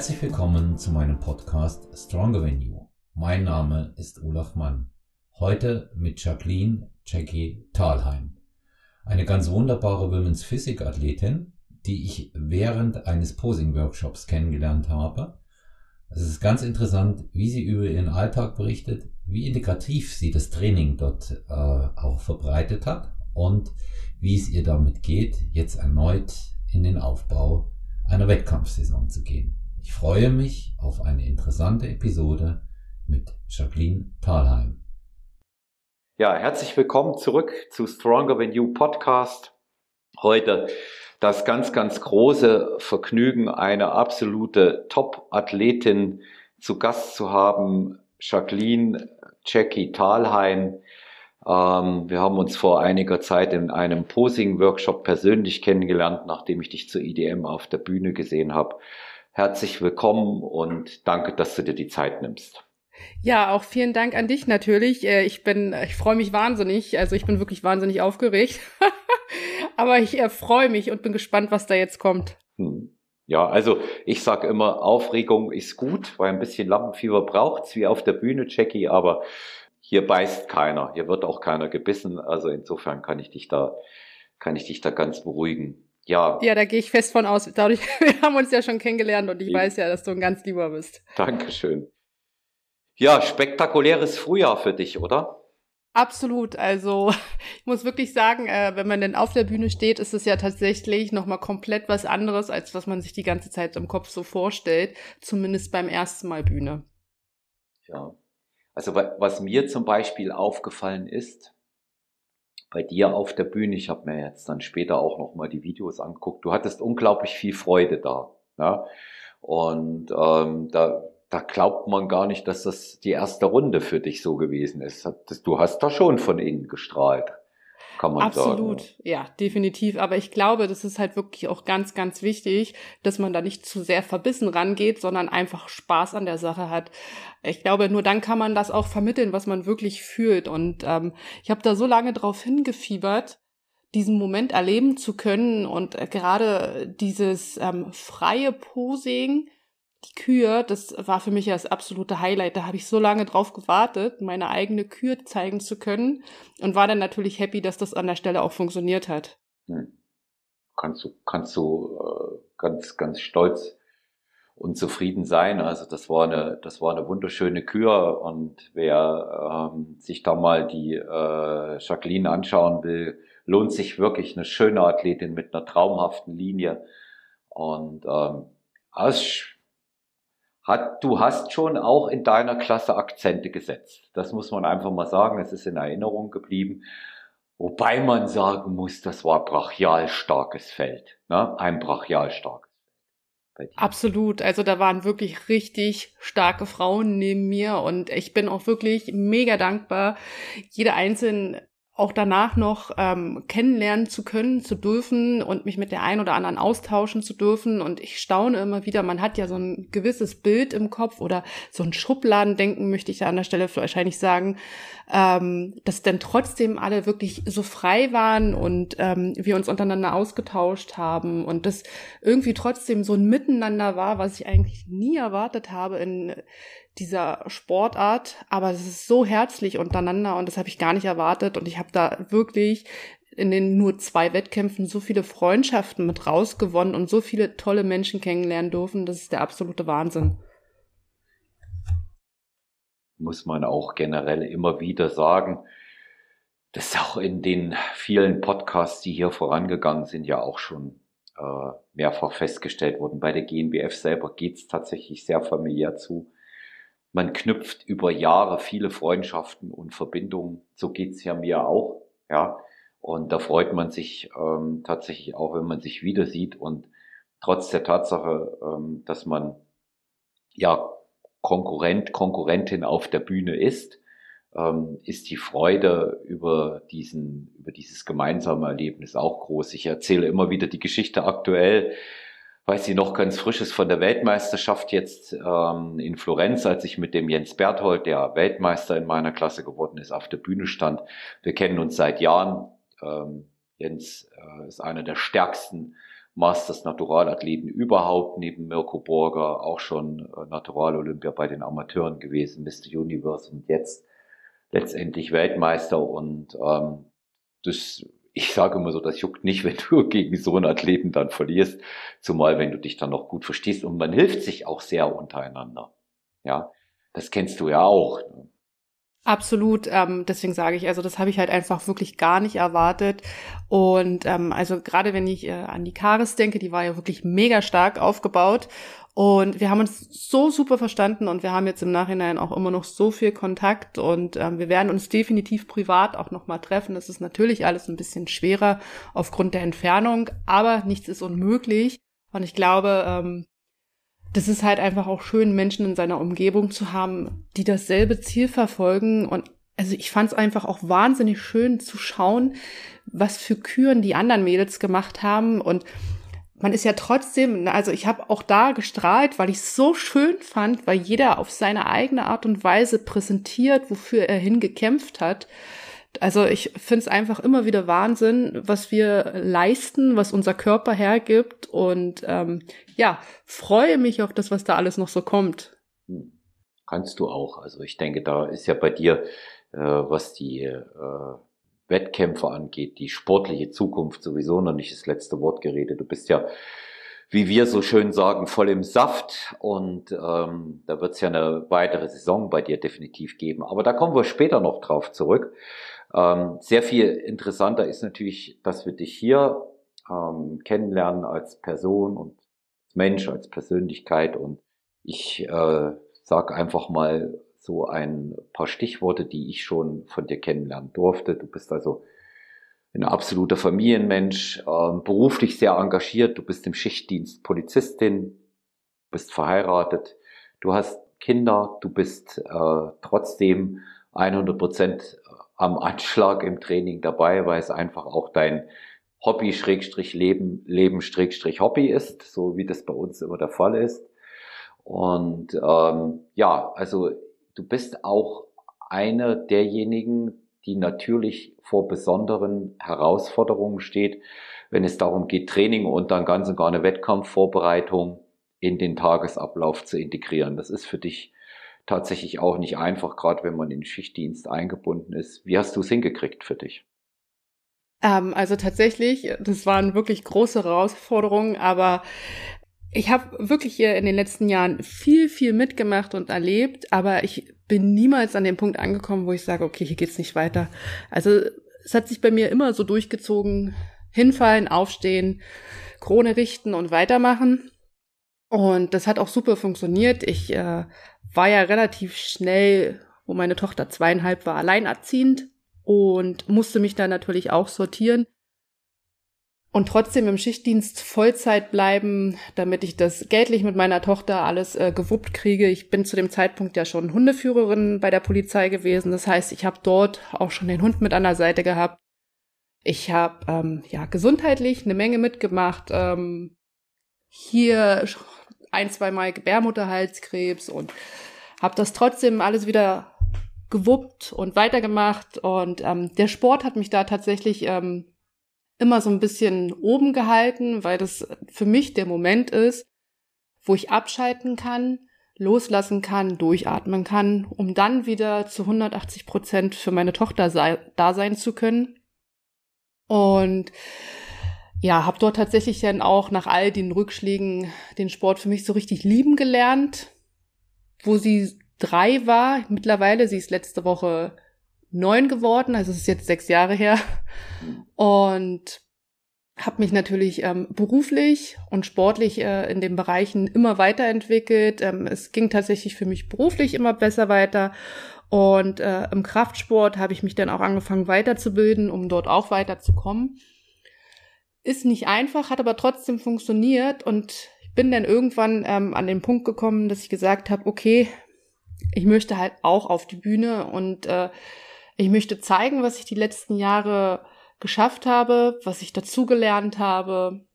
Herzlich willkommen zu meinem Podcast Stronger Than You. Mein Name ist Olaf Mann. Heute mit Jacqueline Jackie Thalheim. Eine ganz wunderbare Women's Physik Athletin, die ich während eines Posing Workshops kennengelernt habe. Es ist ganz interessant, wie sie über ihren Alltag berichtet, wie integrativ sie das Training dort äh, auch verbreitet hat und wie es ihr damit geht, jetzt erneut in den Aufbau einer Wettkampfsaison zu gehen. Ich freue mich auf eine interessante Episode mit Jacqueline Thalheim. Ja, herzlich willkommen zurück zu Stronger Than You Podcast. Heute das ganz, ganz große Vergnügen, eine absolute Top-Athletin zu Gast zu haben, Jacqueline Jackie Thalheim. Ähm, wir haben uns vor einiger Zeit in einem Posing-Workshop persönlich kennengelernt, nachdem ich dich zur IDM auf der Bühne gesehen habe. Herzlich willkommen und danke, dass du dir die Zeit nimmst. Ja, auch vielen Dank an dich natürlich. Äh, ich bin, ich freue mich wahnsinnig. Also ich bin wirklich wahnsinnig aufgeregt. Aber ich äh, freue mich und bin gespannt, was da jetzt kommt. Hm. Ja, also ich sage immer, Aufregung ist gut, weil ein bisschen Lampenfieber braucht's, wie auf der Bühne, Jackie, aber hier beißt keiner, hier wird auch keiner gebissen. Also insofern kann ich dich da, kann ich dich da ganz beruhigen. Ja. Ja, da gehe ich fest von aus. Dadurch, wir haben uns ja schon kennengelernt und ich, ich weiß ja, dass du ein ganz lieber bist. Dankeschön. Ja, spektakuläres Frühjahr für dich, oder? Absolut. Also ich muss wirklich sagen, äh, wenn man denn auf der Bühne steht, ist es ja tatsächlich nochmal komplett was anderes, als was man sich die ganze Zeit im Kopf so vorstellt. Zumindest beim ersten Mal Bühne. Ja. Also was mir zum Beispiel aufgefallen ist, bei dir auf der Bühne, ich habe mir jetzt dann später auch nochmal die Videos angeguckt, du hattest unglaublich viel Freude da. Ja? Und ähm, da da glaubt man gar nicht, dass das die erste Runde für dich so gewesen ist. Du hast da schon von innen gestrahlt, kann man Absolut, sagen. Absolut, ja, definitiv. Aber ich glaube, das ist halt wirklich auch ganz, ganz wichtig, dass man da nicht zu sehr verbissen rangeht, sondern einfach Spaß an der Sache hat. Ich glaube, nur dann kann man das auch vermitteln, was man wirklich fühlt. Und ähm, ich habe da so lange drauf hingefiebert, diesen Moment erleben zu können und äh, gerade dieses ähm, freie Posing, die Kür, das war für mich ja das absolute Highlight. Da habe ich so lange drauf gewartet, meine eigene Kür zeigen zu können und war dann natürlich happy, dass das an der Stelle auch funktioniert hat. Hm. Kannst du, kannst du äh, ganz, ganz stolz und zufrieden sein. Also das war eine, das war eine wunderschöne Kür und wer ähm, sich da mal die äh, Jacqueline anschauen will, lohnt sich wirklich eine schöne Athletin mit einer traumhaften Linie und ähm, aus hat, du hast schon auch in deiner Klasse Akzente gesetzt. Das muss man einfach mal sagen. Es ist in Erinnerung geblieben. Wobei man sagen muss, das war brachial starkes Feld. Ne? Ein brachial starkes Feld. Absolut. Also da waren wirklich richtig starke Frauen neben mir und ich bin auch wirklich mega dankbar, jede einzelne auch danach noch ähm, kennenlernen zu können, zu dürfen und mich mit der einen oder anderen austauschen zu dürfen. Und ich staune immer wieder, man hat ja so ein gewisses Bild im Kopf oder so ein Schubladendenken, möchte ich da an der Stelle wahrscheinlich sagen, ähm, dass denn trotzdem alle wirklich so frei waren und ähm, wir uns untereinander ausgetauscht haben und das irgendwie trotzdem so ein Miteinander war, was ich eigentlich nie erwartet habe in dieser Sportart, aber es ist so herzlich untereinander und das habe ich gar nicht erwartet und ich habe da wirklich in den nur zwei Wettkämpfen so viele Freundschaften mit rausgewonnen und so viele tolle Menschen kennenlernen dürfen. Das ist der absolute Wahnsinn. Muss man auch generell immer wieder sagen. Das ist auch in den vielen Podcasts, die hier vorangegangen sind, ja auch schon äh, mehrfach festgestellt worden. Bei der GNBF selber geht's tatsächlich sehr familiär zu man knüpft über Jahre viele Freundschaften und Verbindungen. So geht's ja mir auch, ja. Und da freut man sich ähm, tatsächlich auch, wenn man sich wieder sieht. Und trotz der Tatsache, ähm, dass man ja Konkurrent, Konkurrentin auf der Bühne ist, ähm, ist die Freude über diesen, über dieses gemeinsame Erlebnis auch groß. Ich erzähle immer wieder die Geschichte aktuell weiß ich noch ganz frisches von der Weltmeisterschaft jetzt ähm, in Florenz, als ich mit dem Jens Berthold, der Weltmeister in meiner Klasse geworden ist, auf der Bühne stand. Wir kennen uns seit Jahren. Ähm, Jens äh, ist einer der stärksten Masters Naturalathleten überhaupt, neben Mirko Borger auch schon äh, Natural-Olympia bei den Amateuren gewesen, Mr. Universe und jetzt letztendlich Weltmeister und ähm, das, ich sage immer so, das juckt nicht, wenn du gegen so einen Athleten dann verlierst, zumal wenn du dich dann noch gut verstehst und man hilft sich auch sehr untereinander. Ja, das kennst du ja auch. Absolut, ähm, deswegen sage ich, also das habe ich halt einfach wirklich gar nicht erwartet. Und ähm, also gerade wenn ich äh, an die Karis denke, die war ja wirklich mega stark aufgebaut. Und wir haben uns so super verstanden und wir haben jetzt im Nachhinein auch immer noch so viel Kontakt und ähm, wir werden uns definitiv privat auch nochmal treffen. Das ist natürlich alles ein bisschen schwerer aufgrund der Entfernung, aber nichts ist unmöglich. Und ich glaube, ähm, das ist halt einfach auch schön, Menschen in seiner Umgebung zu haben, die dasselbe Ziel verfolgen. Und also ich fand es einfach auch wahnsinnig schön zu schauen, was für Küren die anderen Mädels gemacht haben. Und man ist ja trotzdem, also ich habe auch da gestrahlt, weil ich es so schön fand, weil jeder auf seine eigene Art und Weise präsentiert, wofür er hingekämpft hat. Also ich finde es einfach immer wieder Wahnsinn, was wir leisten, was unser Körper hergibt und ähm, ja, freue mich auf das, was da alles noch so kommt. Kannst du auch. Also ich denke, da ist ja bei dir, äh, was die äh, Wettkämpfe angeht, die sportliche Zukunft sowieso noch nicht das letzte Wort geredet. Du bist ja wie wir so schön sagen, voll im Saft. Und ähm, da wird es ja eine weitere Saison bei dir definitiv geben. Aber da kommen wir später noch drauf zurück. Ähm, sehr viel interessanter ist natürlich, dass wir dich hier ähm, kennenlernen als Person und als Mensch, als Persönlichkeit. Und ich äh, sage einfach mal so ein paar Stichworte, die ich schon von dir kennenlernen durfte. Du bist also ein absoluter Familienmensch, äh, beruflich sehr engagiert. Du bist im Schichtdienst Polizistin, bist verheiratet, du hast Kinder, du bist äh, trotzdem 100 Prozent am Anschlag im Training dabei, weil es einfach auch dein Hobby Schrägstrich Leben, Leben Schrägstrich Hobby ist, so wie das bei uns immer der Fall ist. Und ähm, ja, also du bist auch einer derjenigen, die natürlich vor besonderen Herausforderungen steht, wenn es darum geht, Training und dann ganz und gar eine Wettkampfvorbereitung in den Tagesablauf zu integrieren. Das ist für dich tatsächlich auch nicht einfach, gerade wenn man in Schichtdienst eingebunden ist. Wie hast du es hingekriegt für dich? Ähm, also tatsächlich, das waren wirklich große Herausforderungen, aber ich habe wirklich hier in den letzten Jahren viel, viel mitgemacht und erlebt, aber ich bin niemals an dem Punkt angekommen, wo ich sage, okay, hier geht's nicht weiter. Also es hat sich bei mir immer so durchgezogen, hinfallen, aufstehen, Krone richten und weitermachen. Und das hat auch super funktioniert. Ich äh, war ja relativ schnell, wo meine Tochter zweieinhalb war, alleinerziehend und musste mich da natürlich auch sortieren und trotzdem im Schichtdienst Vollzeit bleiben, damit ich das geldlich mit meiner Tochter alles äh, gewuppt kriege. Ich bin zu dem Zeitpunkt ja schon Hundeführerin bei der Polizei gewesen. Das heißt, ich habe dort auch schon den Hund mit an der Seite gehabt. Ich habe ähm, ja gesundheitlich eine Menge mitgemacht. Ähm, hier ein, zwei Mal Gebärmutterhalskrebs und habe das trotzdem alles wieder gewuppt und weitergemacht. Und ähm, der Sport hat mich da tatsächlich ähm, immer so ein bisschen oben gehalten, weil das für mich der Moment ist, wo ich abschalten kann, loslassen kann, durchatmen kann, um dann wieder zu 180 Prozent für meine Tochter sei, da sein zu können. Und ja, habe dort tatsächlich dann auch nach all den Rückschlägen den Sport für mich so richtig lieben gelernt. Wo sie drei war, mittlerweile, sie ist letzte Woche neun geworden, also es ist jetzt sechs Jahre her. Und habe mich natürlich ähm, beruflich und sportlich äh, in den Bereichen immer weiterentwickelt. Ähm, es ging tatsächlich für mich beruflich immer besser weiter. Und äh, im Kraftsport habe ich mich dann auch angefangen weiterzubilden, um dort auch weiterzukommen. Ist nicht einfach, hat aber trotzdem funktioniert und ich bin dann irgendwann ähm, an den Punkt gekommen, dass ich gesagt habe, okay, ich möchte halt auch auf die Bühne und äh, ich möchte zeigen, was ich die letzten Jahre geschafft habe, was ich dazugelernt habe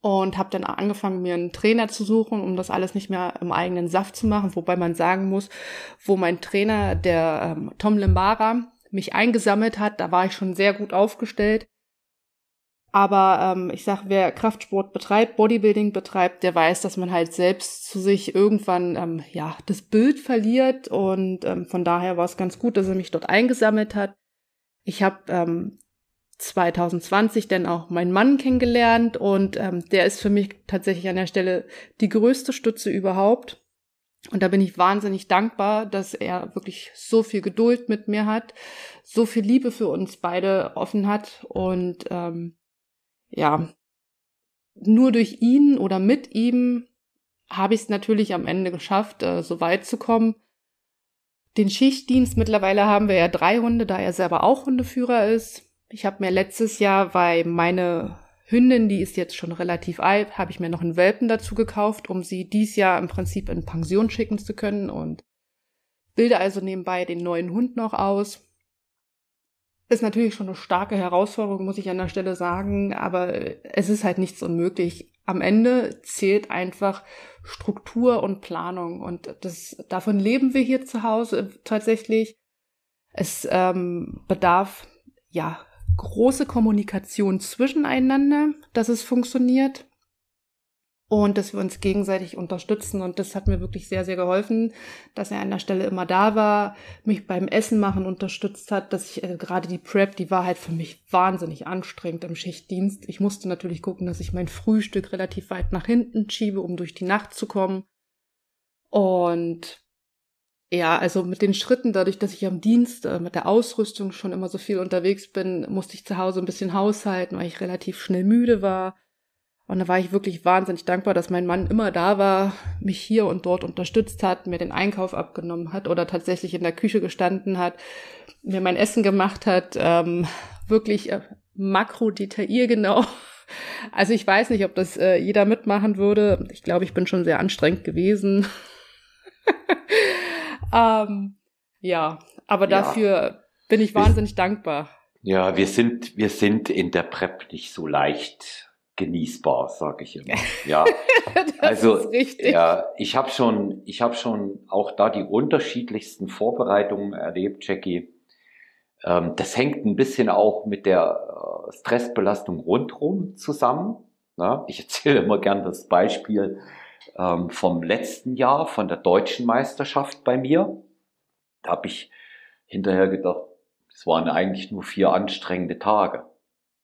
und habe dann angefangen, mir einen Trainer zu suchen, um das alles nicht mehr im eigenen Saft zu machen, wobei man sagen muss, wo mein Trainer, der ähm, Tom Limbara, mich eingesammelt hat, da war ich schon sehr gut aufgestellt. Aber ähm, ich sag, wer Kraftsport betreibt, Bodybuilding betreibt, der weiß, dass man halt selbst zu sich irgendwann ähm, ja das Bild verliert. Und ähm, von daher war es ganz gut, dass er mich dort eingesammelt hat. Ich habe ähm, 2020 dann auch meinen Mann kennengelernt und ähm, der ist für mich tatsächlich an der Stelle die größte Stütze überhaupt. Und da bin ich wahnsinnig dankbar, dass er wirklich so viel Geduld mit mir hat, so viel Liebe für uns beide offen hat und ähm, ja, nur durch ihn oder mit ihm habe ich es natürlich am Ende geschafft, äh, so weit zu kommen. Den Schichtdienst mittlerweile haben wir ja drei Hunde, da er selber auch Hundeführer ist. Ich habe mir letztes Jahr, weil meine Hündin, die ist jetzt schon relativ alt, habe ich mir noch einen Welpen dazu gekauft, um sie dies Jahr im Prinzip in Pension schicken zu können und bilde also nebenbei den neuen Hund noch aus. Ist natürlich schon eine starke Herausforderung, muss ich an der Stelle sagen, aber es ist halt nichts unmöglich. Am Ende zählt einfach Struktur und Planung und das, davon leben wir hier zu Hause tatsächlich. Es ähm, bedarf ja große Kommunikation zwischeneinander, dass es funktioniert und dass wir uns gegenseitig unterstützen. Und das hat mir wirklich sehr, sehr geholfen, dass er an der Stelle immer da war, mich beim Essen machen unterstützt hat, dass ich äh, gerade die Prep, die war halt für mich wahnsinnig anstrengend im Schichtdienst. Ich musste natürlich gucken, dass ich mein Frühstück relativ weit nach hinten schiebe, um durch die Nacht zu kommen. Und ja, also mit den Schritten, dadurch, dass ich am Dienst äh, mit der Ausrüstung schon immer so viel unterwegs bin, musste ich zu Hause ein bisschen haushalten, weil ich relativ schnell müde war. Und da war ich wirklich wahnsinnig dankbar, dass mein Mann immer da war, mich hier und dort unterstützt hat, mir den Einkauf abgenommen hat oder tatsächlich in der Küche gestanden hat, mir mein Essen gemacht hat, ähm, wirklich äh, makro-detailliergenau. Also ich weiß nicht, ob das äh, jeder mitmachen würde. Ich glaube, ich bin schon sehr anstrengend gewesen. Ähm, ja, aber dafür ja. bin ich wahnsinnig dankbar. Ja, wir sind, wir sind in der Prep nicht so leicht genießbar, sage ich immer. Ja, also ja, ich habe schon, ich habe schon auch da die unterschiedlichsten Vorbereitungen erlebt, Jackie. Ähm, das hängt ein bisschen auch mit der äh, Stressbelastung rundherum zusammen. Na, ich erzähle immer gern das Beispiel ähm, vom letzten Jahr, von der deutschen Meisterschaft bei mir. Da habe ich hinterher gedacht, es waren eigentlich nur vier anstrengende Tage.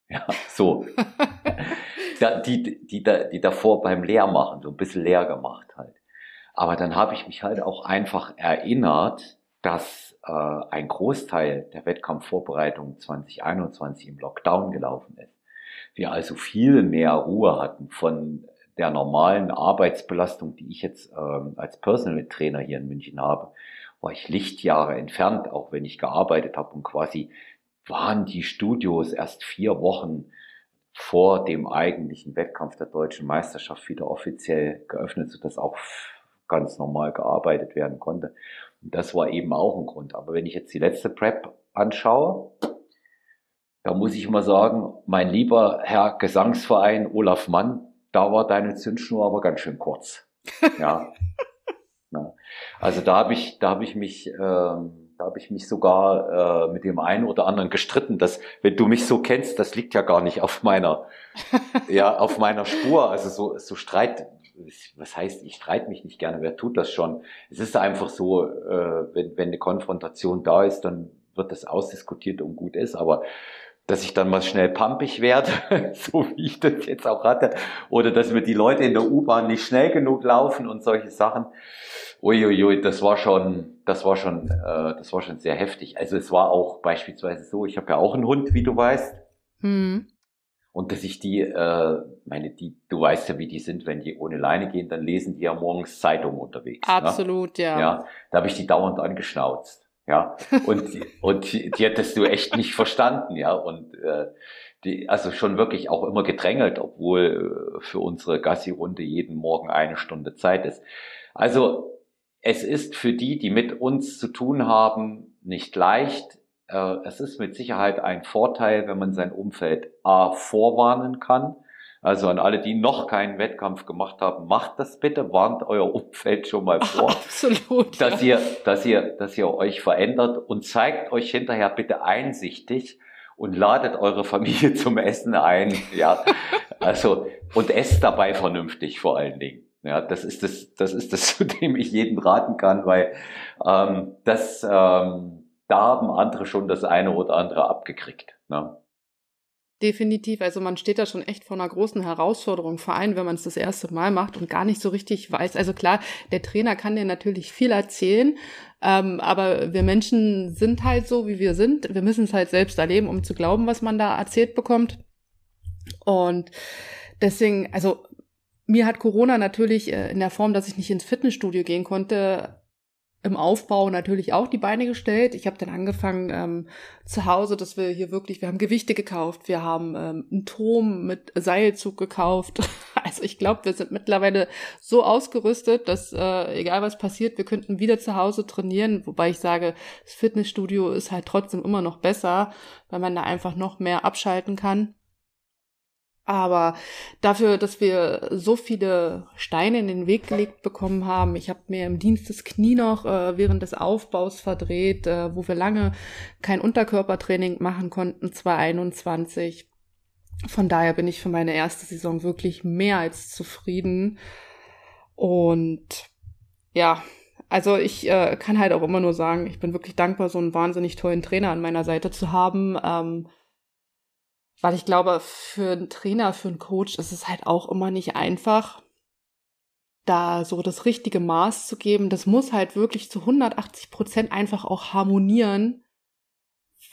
Ja, so. die, die, die, die davor beim Leermachen, so ein bisschen leer gemacht halt. Aber dann habe ich mich halt auch einfach erinnert, dass äh, ein Großteil der Wettkampfvorbereitung 2021 im Lockdown gelaufen ist. Wir also viel mehr Ruhe hatten von der normalen Arbeitsbelastung, die ich jetzt ähm, als Personal Trainer hier in München habe, war ich Lichtjahre entfernt, auch wenn ich gearbeitet habe und quasi waren die Studios erst vier Wochen vor dem eigentlichen Wettkampf der deutschen Meisterschaft wieder offiziell geöffnet, sodass auch ganz normal gearbeitet werden konnte. Und das war eben auch ein Grund. Aber wenn ich jetzt die letzte Prep anschaue, da muss ich mal sagen, mein lieber Herr Gesangsverein Olaf Mann, da war deine Zündschnur aber ganz schön kurz. Ja. ja. Also da habe ich, da habe ich mich, ähm, da habe ich mich sogar äh, mit dem einen oder anderen gestritten, dass wenn du mich so kennst, das liegt ja gar nicht auf meiner, ja, auf meiner Spur. Also so, so Streit, was heißt, ich streite mich nicht gerne, wer tut das schon? Es ist einfach so, äh, wenn, wenn eine Konfrontation da ist, dann wird das ausdiskutiert und gut ist, aber dass ich dann mal schnell pumpig werde, so wie ich das jetzt auch hatte, oder dass mir die Leute in der U-Bahn nicht schnell genug laufen und solche Sachen. Uiuiui, das war schon, das war schon, äh, das war schon sehr heftig. Also es war auch beispielsweise so, ich habe ja auch einen Hund, wie du weißt. Mhm. Und dass ich die, äh, meine, die, du weißt ja, wie die sind, wenn die ohne Leine gehen, dann lesen die ja morgens Zeitung unterwegs. Ne? Absolut, ne? ja. Ja, da habe ich die dauernd angeschnauzt. Ja, und, und die, die hättest du echt nicht verstanden, ja. Und äh, die, also schon wirklich auch immer gedrängelt, obwohl äh, für unsere Gassi-Runde jeden Morgen eine Stunde Zeit ist. Also es ist für die, die mit uns zu tun haben, nicht leicht. Äh, es ist mit Sicherheit ein Vorteil, wenn man sein Umfeld A vorwarnen kann also an alle, die noch keinen Wettkampf gemacht haben, macht das bitte, warnt euer Umfeld schon mal vor. Absolut. Dass ja. ihr, dass ihr, dass ihr euch verändert und zeigt euch hinterher bitte einsichtig und ladet eure Familie zum Essen ein. Ja, also und esst dabei vernünftig vor allen Dingen. Ja, das ist das, das ist das, zu dem ich jeden raten kann, weil ähm, das, ähm, da haben andere schon das eine oder andere abgekriegt. Ne? Definitiv. Also man steht da schon echt vor einer großen Herausforderung, vor allem wenn man es das erste Mal macht und gar nicht so richtig weiß. Also klar, der Trainer kann dir natürlich viel erzählen, ähm, aber wir Menschen sind halt so, wie wir sind. Wir müssen es halt selbst erleben, um zu glauben, was man da erzählt bekommt. Und deswegen, also mir hat Corona natürlich äh, in der Form, dass ich nicht ins Fitnessstudio gehen konnte, im Aufbau natürlich auch die Beine gestellt. Ich habe dann angefangen ähm, zu Hause, dass wir hier wirklich, wir haben Gewichte gekauft, wir haben ähm, einen Turm mit Seilzug gekauft. Also ich glaube, wir sind mittlerweile so ausgerüstet, dass äh, egal was passiert, wir könnten wieder zu Hause trainieren. Wobei ich sage, das Fitnessstudio ist halt trotzdem immer noch besser, weil man da einfach noch mehr abschalten kann. Aber dafür, dass wir so viele Steine in den Weg gelegt bekommen haben, ich habe mir im Dienst das Knie noch äh, während des Aufbaus verdreht, äh, wo wir lange kein Unterkörpertraining machen konnten, 2021. Von daher bin ich für meine erste Saison wirklich mehr als zufrieden. Und ja, also ich äh, kann halt auch immer nur sagen, ich bin wirklich dankbar, so einen wahnsinnig tollen Trainer an meiner Seite zu haben. Ähm, weil ich glaube, für einen Trainer, für einen Coach ist es halt auch immer nicht einfach, da so das richtige Maß zu geben. Das muss halt wirklich zu 180 Prozent einfach auch harmonieren,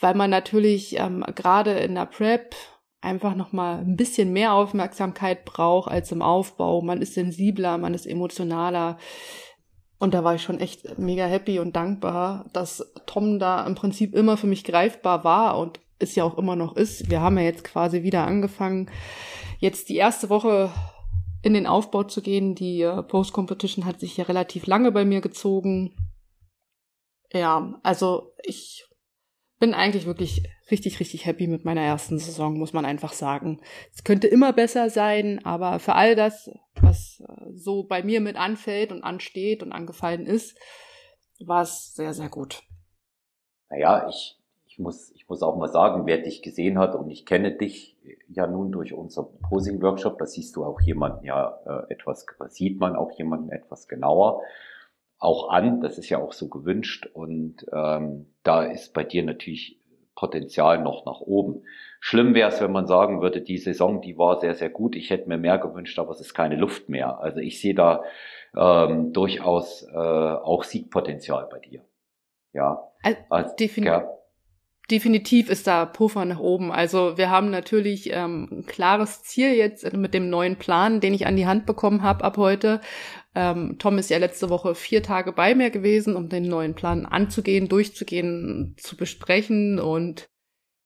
weil man natürlich ähm, gerade in der Prep einfach noch mal ein bisschen mehr Aufmerksamkeit braucht als im Aufbau. Man ist sensibler, man ist emotionaler. Und da war ich schon echt mega happy und dankbar, dass Tom da im Prinzip immer für mich greifbar war und es ja auch immer noch ist. Wir haben ja jetzt quasi wieder angefangen, jetzt die erste Woche in den Aufbau zu gehen. Die äh, Post-Competition hat sich ja relativ lange bei mir gezogen. Ja, also ich bin eigentlich wirklich richtig, richtig happy mit meiner ersten Saison, muss man einfach sagen. Es könnte immer besser sein, aber für all das, was äh, so bei mir mit anfällt und ansteht und angefallen ist, war es sehr, sehr gut. Naja, ich muss, ich muss auch mal sagen, wer dich gesehen hat und ich kenne dich ja nun durch unser Posing-Workshop, da siehst du auch jemanden ja äh, etwas, sieht man auch jemanden etwas genauer auch an. Das ist ja auch so gewünscht und ähm, da ist bei dir natürlich Potenzial noch nach oben. Schlimm wäre es, wenn man sagen würde, die Saison, die war sehr, sehr gut. Ich hätte mir mehr gewünscht, aber es ist keine Luft mehr. Also ich sehe da ähm, durchaus äh, auch Siegpotenzial bei dir. Ja. Also, definitiv. Ja definitiv ist da Puffer nach oben. Also wir haben natürlich ähm, ein klares Ziel jetzt mit dem neuen Plan, den ich an die Hand bekommen habe ab heute. Ähm, Tom ist ja letzte Woche vier Tage bei mir gewesen, um den neuen Plan anzugehen, durchzugehen, zu besprechen und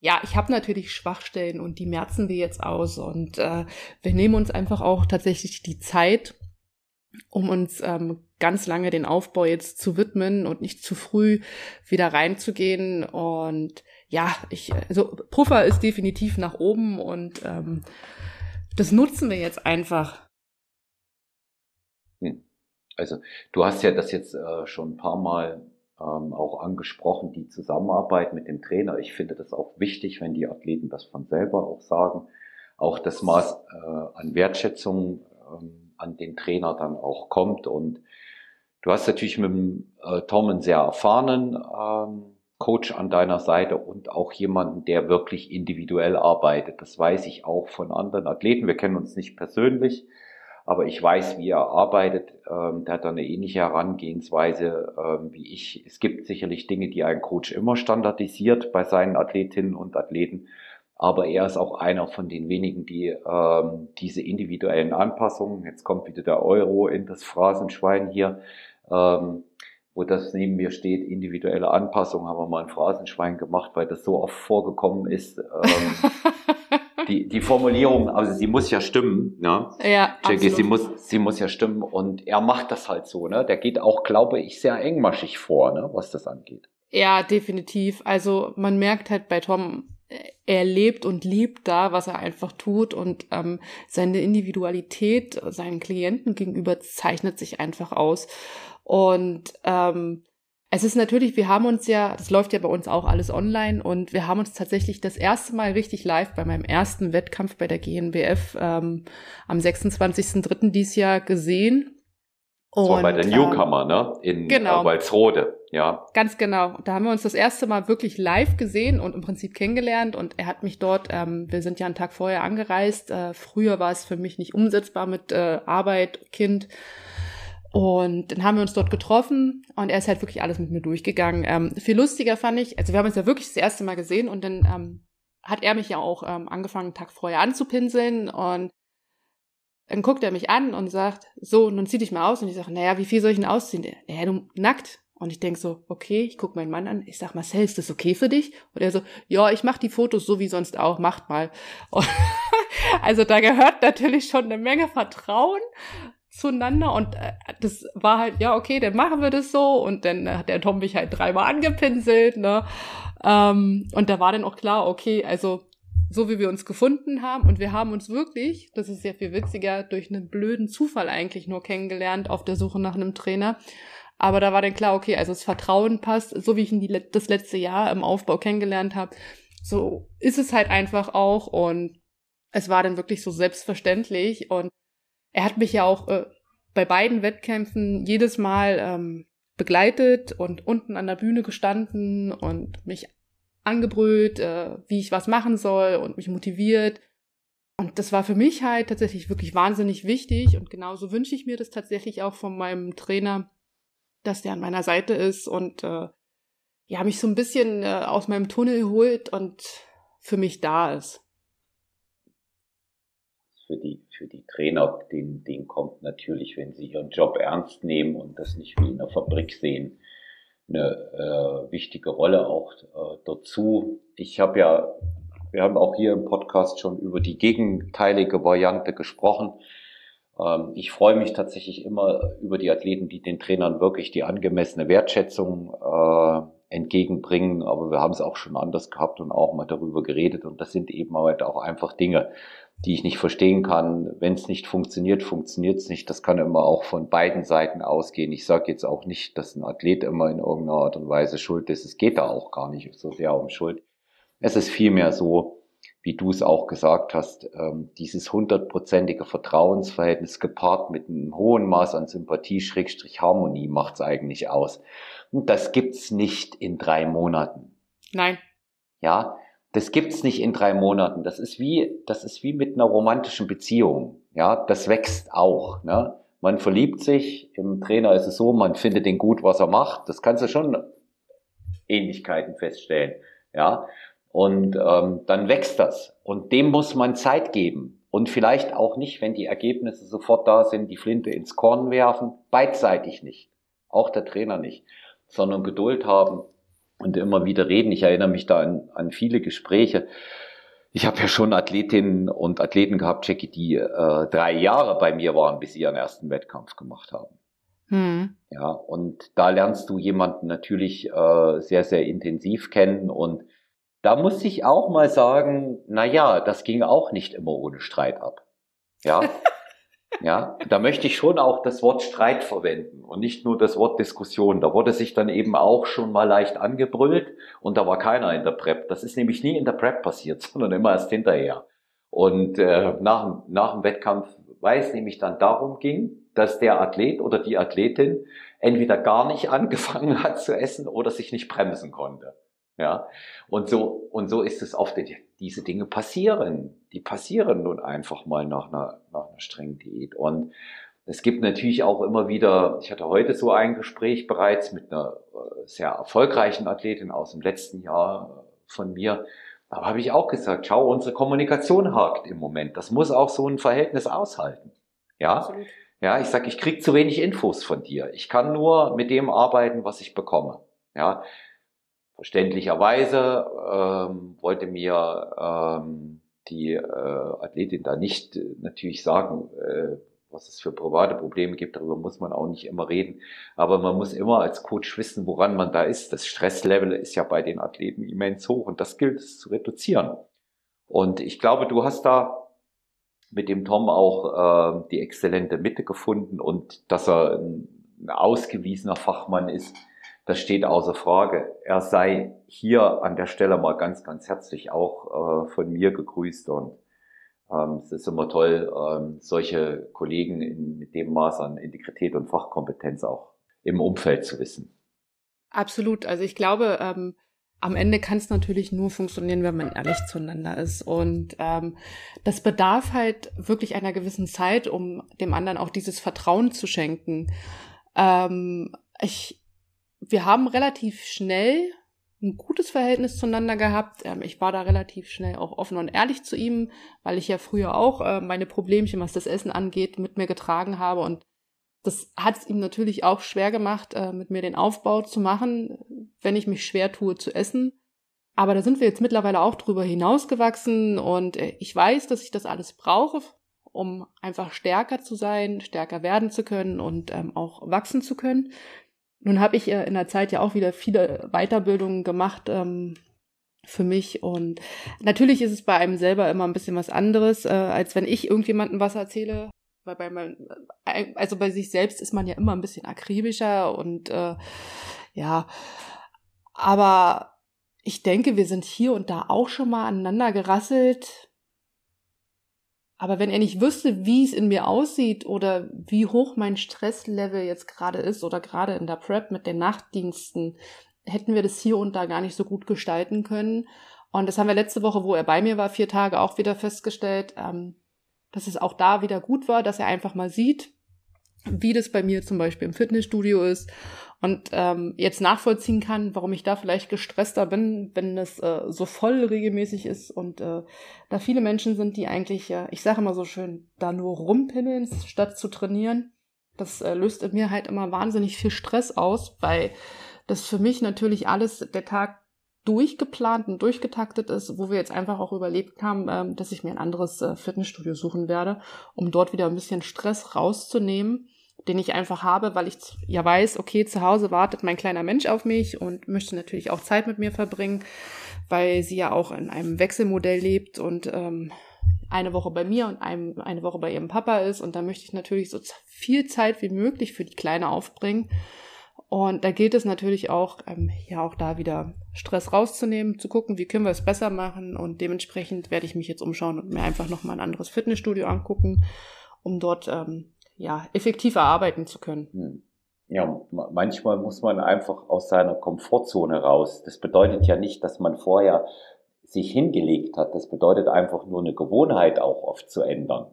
ja, ich habe natürlich Schwachstellen und die merzen wir jetzt aus und äh, wir nehmen uns einfach auch tatsächlich die Zeit, um uns ähm, ganz lange den Aufbau jetzt zu widmen und nicht zu früh wieder reinzugehen. Und ja, ich, also Puffer ist definitiv nach oben und ähm, das nutzen wir jetzt einfach. Hm. Also du hast ja das jetzt äh, schon ein paar Mal ähm, auch angesprochen, die Zusammenarbeit mit dem Trainer. Ich finde das auch wichtig, wenn die Athleten das von selber auch sagen. Auch das Maß äh, an Wertschätzung ähm, an den Trainer dann auch kommt. Und du hast natürlich mit dem äh, Tom einen sehr erfahrenen ähm, Coach an deiner Seite und auch jemanden, der wirklich individuell arbeitet. Das weiß ich auch von anderen Athleten. Wir kennen uns nicht persönlich, aber ich weiß, wie er arbeitet. Ähm, der hat eine ähnliche Herangehensweise ähm, wie ich. Es gibt sicherlich Dinge, die ein Coach immer standardisiert bei seinen Athletinnen und Athleten. Aber er ist auch einer von den wenigen, die ähm, diese individuellen Anpassungen, jetzt kommt wieder der Euro in das Phrasenschwein hier, ähm, wo das neben mir steht, individuelle Anpassung, haben wir mal ein Phrasenschwein gemacht, weil das so oft vorgekommen ist. Ähm, die, die Formulierung, also sie muss ja stimmen, ne? Ja, Jackie, sie muss, sie muss ja stimmen und er macht das halt so, ne? Der geht auch, glaube ich, sehr engmaschig vor, ne? Was das angeht. Ja, definitiv. Also man merkt halt bei Tom, er lebt und liebt da, was er einfach tut und ähm, seine Individualität seinen Klienten gegenüber zeichnet sich einfach aus. Und ähm, Es ist natürlich, wir haben uns ja, das läuft ja bei uns auch alles online und wir haben uns tatsächlich das erste Mal richtig live bei meinem ersten Wettkampf bei der GNBF ähm, am 26.03. dieses Jahr gesehen. Und, so bei der Newcomer, ähm, ne? In genau. äh, Walsrode, ja. Ganz genau. Da haben wir uns das erste Mal wirklich live gesehen und im Prinzip kennengelernt. Und er hat mich dort, ähm, wir sind ja einen Tag vorher angereist. Äh, früher war es für mich nicht umsetzbar mit äh, Arbeit, Kind. Und dann haben wir uns dort getroffen und er ist halt wirklich alles mit mir durchgegangen. Ähm, viel lustiger fand ich, also wir haben uns ja wirklich das erste Mal gesehen und dann ähm, hat er mich ja auch ähm, angefangen, einen Tag vorher anzupinseln und dann guckt er mich an und sagt, so, dann zieh dich mal aus. Und ich sage, naja, wie viel soll ich denn ausziehen? Ja, du nackt. Und ich denk so, okay, ich guck meinen Mann an. Ich sag, Marcel, ist das okay für dich? Und er so, ja, ich mach die Fotos so wie sonst auch, macht mal. Und also da gehört natürlich schon eine Menge Vertrauen zueinander und äh, das war halt, ja, okay, dann machen wir das so und dann hat der Tom mich halt dreimal angepinselt, ne? Ähm, und da war dann auch klar, okay, also so wie wir uns gefunden haben und wir haben uns wirklich, das ist ja viel witziger, durch einen blöden Zufall eigentlich nur kennengelernt auf der Suche nach einem Trainer. Aber da war dann klar, okay, also das Vertrauen passt, so wie ich ihn die, das letzte Jahr im Aufbau kennengelernt habe, so ist es halt einfach auch und es war dann wirklich so selbstverständlich und er hat mich ja auch äh, bei beiden Wettkämpfen jedes Mal ähm, begleitet und unten an der Bühne gestanden und mich angebrüllt, äh, wie ich was machen soll und mich motiviert. Und das war für mich halt tatsächlich wirklich wahnsinnig wichtig und genauso wünsche ich mir das tatsächlich auch von meinem Trainer, dass der an meiner Seite ist und äh, ja mich so ein bisschen äh, aus meinem Tunnel holt und für mich da ist für die, für die Trainer, denen, denen kommt natürlich, wenn sie ihren Job ernst nehmen und das nicht wie in der Fabrik sehen, eine äh, wichtige Rolle auch äh, dazu. Ich habe ja, wir haben auch hier im Podcast schon über die gegenteilige Variante gesprochen. Ähm, ich freue mich tatsächlich immer über die Athleten, die den Trainern wirklich die angemessene Wertschätzung äh, entgegenbringen. Aber wir haben es auch schon anders gehabt und auch mal darüber geredet. Und das sind eben heute auch einfach Dinge, die ich nicht verstehen kann. Wenn es nicht funktioniert, funktioniert es nicht. Das kann immer auch von beiden Seiten ausgehen. Ich sage jetzt auch nicht, dass ein Athlet immer in irgendeiner Art und Weise schuld ist. Es geht da auch gar nicht so sehr um Schuld. Es ist vielmehr so, wie du es auch gesagt hast, ähm, dieses hundertprozentige Vertrauensverhältnis gepaart mit einem hohen Maß an Sympathie, Schrägstrich Harmonie macht es eigentlich aus. Und das gibt's nicht in drei Monaten. Nein. Ja, das gibt's nicht in drei Monaten. Das ist wie, das ist wie mit einer romantischen Beziehung. Ja, das wächst auch. Ne? Man verliebt sich. Im Trainer ist es so, man findet den gut, was er macht. Das kannst du schon Ähnlichkeiten feststellen. Ja, und ähm, dann wächst das. Und dem muss man Zeit geben. Und vielleicht auch nicht, wenn die Ergebnisse sofort da sind, die Flinte ins Korn werfen. Beidseitig nicht. Auch der Trainer nicht. Sondern Geduld haben und immer wieder reden. Ich erinnere mich da an, an viele Gespräche. Ich habe ja schon Athletinnen und Athleten gehabt, Jackie, die äh, drei Jahre bei mir waren, bis sie ihren ersten Wettkampf gemacht haben. Hm. Ja, und da lernst du jemanden natürlich äh, sehr, sehr intensiv kennen und da muss ich auch mal sagen, na ja, das ging auch nicht immer ohne Streit ab. Ja, Ja, da möchte ich schon auch das Wort Streit verwenden und nicht nur das Wort Diskussion. Da wurde sich dann eben auch schon mal leicht angebrüllt und da war keiner in der Prep. Das ist nämlich nie in der Prep passiert, sondern immer erst hinterher. Und äh, nach, nach dem Wettkampf, weil es nämlich dann darum ging, dass der Athlet oder die Athletin entweder gar nicht angefangen hat zu essen oder sich nicht bremsen konnte. Ja, und so, und so ist es oft, diese Dinge passieren. Die passieren nun einfach mal nach einer, nach einer strengen Diät. Und es gibt natürlich auch immer wieder, ich hatte heute so ein Gespräch bereits mit einer äh, sehr erfolgreichen Athletin aus dem letzten Jahr von mir. Da habe ich auch gesagt, schau, unsere Kommunikation hakt im Moment. Das muss auch so ein Verhältnis aushalten. Ja, Absolut. ja, ich sage, ich krieg zu wenig Infos von dir. Ich kann nur mit dem arbeiten, was ich bekomme. Ja, Verständlicherweise ähm, wollte mir ähm, die äh, Athletin da nicht äh, natürlich sagen, äh, was es für private Probleme gibt. Darüber muss man auch nicht immer reden. Aber man muss immer als Coach wissen, woran man da ist. Das Stresslevel ist ja bei den Athleten immens hoch und das gilt es zu reduzieren. Und ich glaube, du hast da mit dem Tom auch äh, die exzellente Mitte gefunden und dass er ein, ein ausgewiesener Fachmann ist das steht außer Frage. Er sei hier an der Stelle mal ganz, ganz herzlich auch äh, von mir gegrüßt und ähm, es ist immer toll, ähm, solche Kollegen in, mit dem Maß an Integrität und Fachkompetenz auch im Umfeld zu wissen. Absolut. Also ich glaube, ähm, am Ende kann es natürlich nur funktionieren, wenn man ehrlich zueinander ist. Und ähm, das bedarf halt wirklich einer gewissen Zeit, um dem anderen auch dieses Vertrauen zu schenken. Ähm, ich, wir haben relativ schnell ein gutes Verhältnis zueinander gehabt. Ähm, ich war da relativ schnell auch offen und ehrlich zu ihm, weil ich ja früher auch äh, meine Problemchen, was das Essen angeht, mit mir getragen habe. Und das hat es ihm natürlich auch schwer gemacht, äh, mit mir den Aufbau zu machen, wenn ich mich schwer tue zu essen. Aber da sind wir jetzt mittlerweile auch drüber hinausgewachsen und äh, ich weiß, dass ich das alles brauche, um einfach stärker zu sein, stärker werden zu können und ähm, auch wachsen zu können. Nun habe ich äh, in der Zeit ja auch wieder viele Weiterbildungen gemacht ähm, für mich. Und natürlich ist es bei einem selber immer ein bisschen was anderes, äh, als wenn ich irgendjemandem was erzähle, weil bei man, äh, also bei sich selbst ist man ja immer ein bisschen akribischer und äh, ja, aber ich denke, wir sind hier und da auch schon mal aneinander gerasselt. Aber wenn er nicht wüsste, wie es in mir aussieht oder wie hoch mein Stresslevel jetzt gerade ist oder gerade in der Prep mit den Nachtdiensten, hätten wir das hier und da gar nicht so gut gestalten können. Und das haben wir letzte Woche, wo er bei mir war, vier Tage auch wieder festgestellt. Ähm, dass es auch da wieder gut war, dass er einfach mal sieht, wie das bei mir zum Beispiel im Fitnessstudio ist und ähm, jetzt nachvollziehen kann, warum ich da vielleicht gestresster bin, wenn es äh, so voll regelmäßig ist und äh, da viele Menschen sind, die eigentlich, äh, ich sage immer so schön, da nur rumpimmeln, statt zu trainieren. Das äh, löst in mir halt immer wahnsinnig viel Stress aus, weil das für mich natürlich alles der Tag durchgeplant und durchgetaktet ist, wo wir jetzt einfach auch überlebt haben, ähm, dass ich mir ein anderes äh, Fitnessstudio suchen werde, um dort wieder ein bisschen Stress rauszunehmen, den ich einfach habe, weil ich ja weiß, okay, zu Hause wartet mein kleiner Mensch auf mich und möchte natürlich auch Zeit mit mir verbringen, weil sie ja auch in einem Wechselmodell lebt und ähm, eine Woche bei mir und einem, eine Woche bei ihrem Papa ist und da möchte ich natürlich so viel Zeit wie möglich für die Kleine aufbringen und da gilt es natürlich auch, ähm, ja, auch da wieder Stress rauszunehmen, zu gucken, wie können wir es besser machen. Und dementsprechend werde ich mich jetzt umschauen und mir einfach nochmal ein anderes Fitnessstudio angucken, um dort, ähm, ja, effektiver arbeiten zu können. Hm. Ja, manchmal muss man einfach aus seiner Komfortzone raus. Das bedeutet ja nicht, dass man vorher sich hingelegt hat. Das bedeutet einfach nur eine Gewohnheit auch oft zu ändern.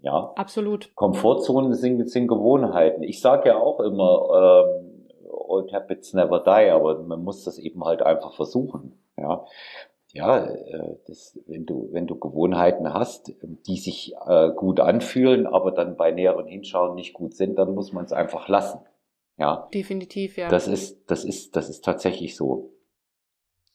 Ja, absolut. Komfortzonen sind, sind Gewohnheiten. Ich sage ja auch immer, ähm, old habits never die, aber man muss das eben halt einfach versuchen. Ja, ja, äh, das, wenn du wenn du Gewohnheiten hast, die sich äh, gut anfühlen, aber dann bei näheren Hinschauen nicht gut sind, dann muss man es einfach lassen. Ja, definitiv, ja. Das ist das ist das ist tatsächlich so.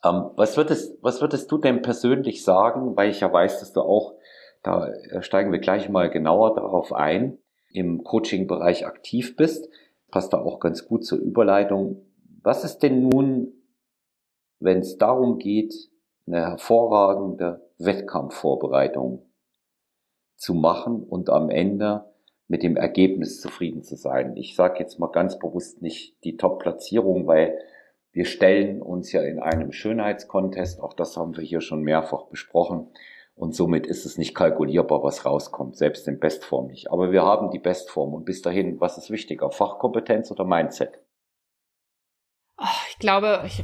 Ähm, was würdest was würdest du denn persönlich sagen, weil ich ja weiß, dass du auch da steigen wir gleich mal genauer darauf ein, im Coaching-Bereich aktiv bist passt da auch ganz gut zur Überleitung. Was ist denn nun, wenn es darum geht, eine hervorragende Wettkampfvorbereitung zu machen und am Ende mit dem Ergebnis zufrieden zu sein? Ich sage jetzt mal ganz bewusst nicht die Top-Platzierung, weil wir stellen uns ja in einem Schönheitskontest, auch das haben wir hier schon mehrfach besprochen, und somit ist es nicht kalkulierbar, was rauskommt, selbst in Bestform nicht. Aber wir haben die Bestform und bis dahin, was ist wichtiger, Fachkompetenz oder Mindset? Ich glaube, ich,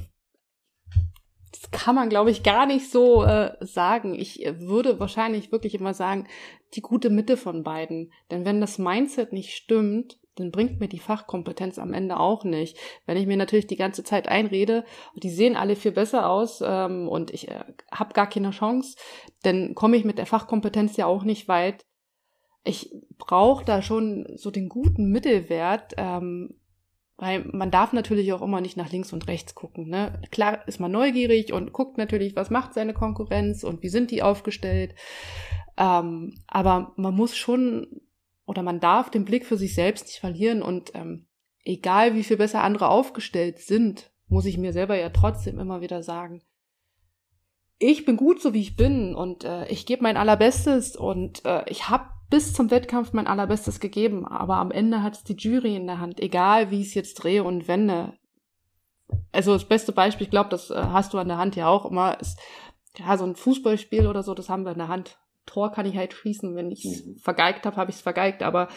das kann man, glaube ich, gar nicht so äh, sagen. Ich würde wahrscheinlich wirklich immer sagen, die gute Mitte von beiden. Denn wenn das Mindset nicht stimmt, dann bringt mir die Fachkompetenz am Ende auch nicht. Wenn ich mir natürlich die ganze Zeit einrede, die sehen alle viel besser aus ähm, und ich äh, habe gar keine Chance, dann komme ich mit der Fachkompetenz ja auch nicht weit. Ich brauche da schon so den guten Mittelwert, ähm, weil man darf natürlich auch immer nicht nach links und rechts gucken. Ne? Klar ist man neugierig und guckt natürlich, was macht seine Konkurrenz und wie sind die aufgestellt. Ähm, aber man muss schon oder man darf den Blick für sich selbst nicht verlieren und ähm, egal wie viel besser andere aufgestellt sind, muss ich mir selber ja trotzdem immer wieder sagen, ich bin gut so wie ich bin und äh, ich gebe mein allerbestes und äh, ich habe bis zum Wettkampf mein allerbestes gegeben, aber am Ende hat es die Jury in der Hand, egal wie ich es jetzt drehe und wende. also das beste Beispiel, ich glaube, das äh, hast du an der Hand ja auch immer, ist ja so ein Fußballspiel oder so, das haben wir in der Hand. Tor kann ich halt schießen, wenn ich es mhm. vergeigt habe, habe ich es vergeigt, aber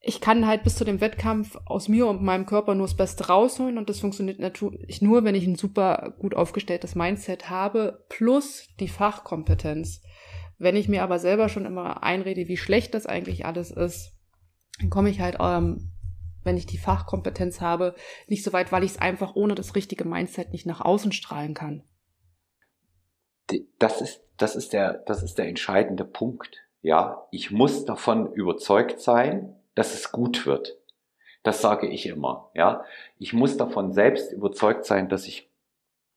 ich kann halt bis zu dem Wettkampf aus mir und meinem Körper nur das Beste rausholen und das funktioniert natürlich nur, wenn ich ein super gut aufgestelltes Mindset habe, plus die Fachkompetenz. Wenn ich mir aber selber schon immer einrede, wie schlecht das eigentlich alles ist, dann komme ich halt, ähm, wenn ich die Fachkompetenz habe, nicht so weit, weil ich es einfach ohne das richtige Mindset nicht nach außen strahlen kann. Das ist, das ist der, das ist der entscheidende Punkt. Ja, ich muss davon überzeugt sein, dass es gut wird. Das sage ich immer. Ja, ich muss davon selbst überzeugt sein, dass ich,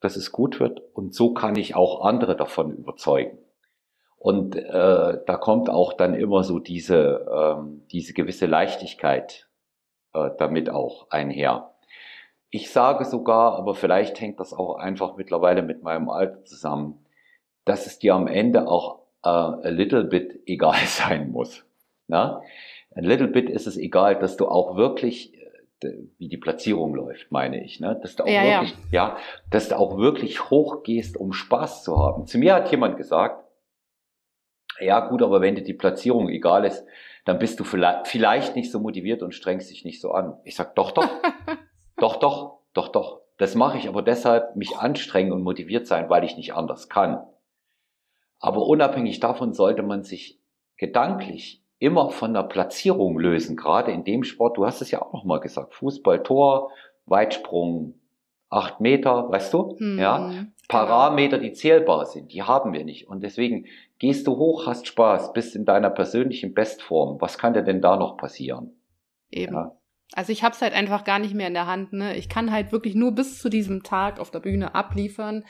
dass es gut wird und so kann ich auch andere davon überzeugen. Und äh, da kommt auch dann immer so diese ähm, diese gewisse Leichtigkeit äh, damit auch einher. Ich sage sogar, aber vielleicht hängt das auch einfach mittlerweile mit meinem Alter zusammen, dass es dir am Ende auch äh, a little bit egal sein muss. Na? ein little bit ist es egal, dass du auch wirklich äh, wie die Platzierung läuft, meine ich, ne? Dass du auch ja, wirklich, ja. ja, dass du auch wirklich hochgehst, um Spaß zu haben. Zu mir hat jemand gesagt, ja gut, aber wenn dir die Platzierung egal ist, dann bist du vielleicht, nicht so motiviert und strengst dich nicht so an. Ich sag, doch, doch, doch, doch, doch, doch. Das mache ich aber deshalb, mich anstrengen und motiviert sein, weil ich nicht anders kann. Aber unabhängig davon sollte man sich gedanklich immer von der Platzierung lösen, gerade in dem Sport. Du hast es ja auch noch mal gesagt, Fußball, Tor, Weitsprung, acht Meter, weißt du? Hm, ja, Parameter, die zählbar sind, die haben wir nicht. Und deswegen gehst du hoch, hast Spaß, bist in deiner persönlichen Bestform. Was kann dir denn da noch passieren? Eben. Ja. Also ich hab's halt einfach gar nicht mehr in der Hand. Ne? Ich kann halt wirklich nur bis zu diesem Tag auf der Bühne abliefern,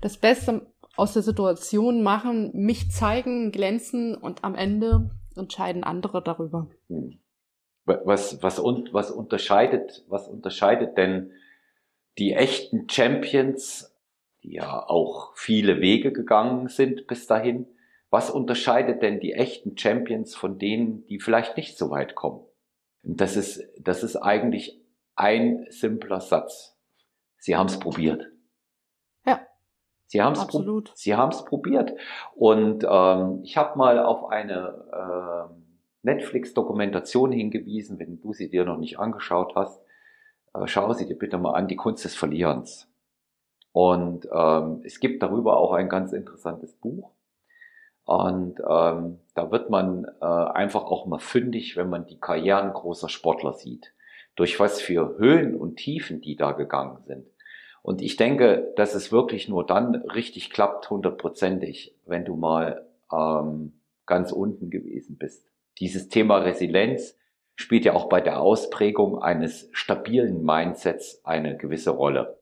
das Beste aus der Situation machen, mich zeigen, glänzen und am Ende entscheiden andere darüber. Hm. Was, was, was unterscheidet, was unterscheidet denn die echten Champions, die ja auch viele Wege gegangen sind bis dahin, was unterscheidet denn die echten Champions von denen, die vielleicht nicht so weit kommen? Und das ist, das ist eigentlich ein simpler Satz. Sie haben es probiert. Sie haben es pro Sie haben es probiert. Und ähm, ich habe mal auf eine äh, Netflix-Dokumentation hingewiesen, wenn du sie dir noch nicht angeschaut hast. Äh, schau sie dir bitte mal an, die Kunst des Verlierens. Und ähm, es gibt darüber auch ein ganz interessantes Buch. Und ähm, da wird man äh, einfach auch mal fündig, wenn man die Karrieren großer Sportler sieht. Durch was für Höhen und Tiefen die da gegangen sind. Und ich denke, dass es wirklich nur dann richtig klappt, hundertprozentig, wenn du mal ähm, ganz unten gewesen bist. Dieses Thema Resilienz spielt ja auch bei der Ausprägung eines stabilen Mindsets eine gewisse Rolle.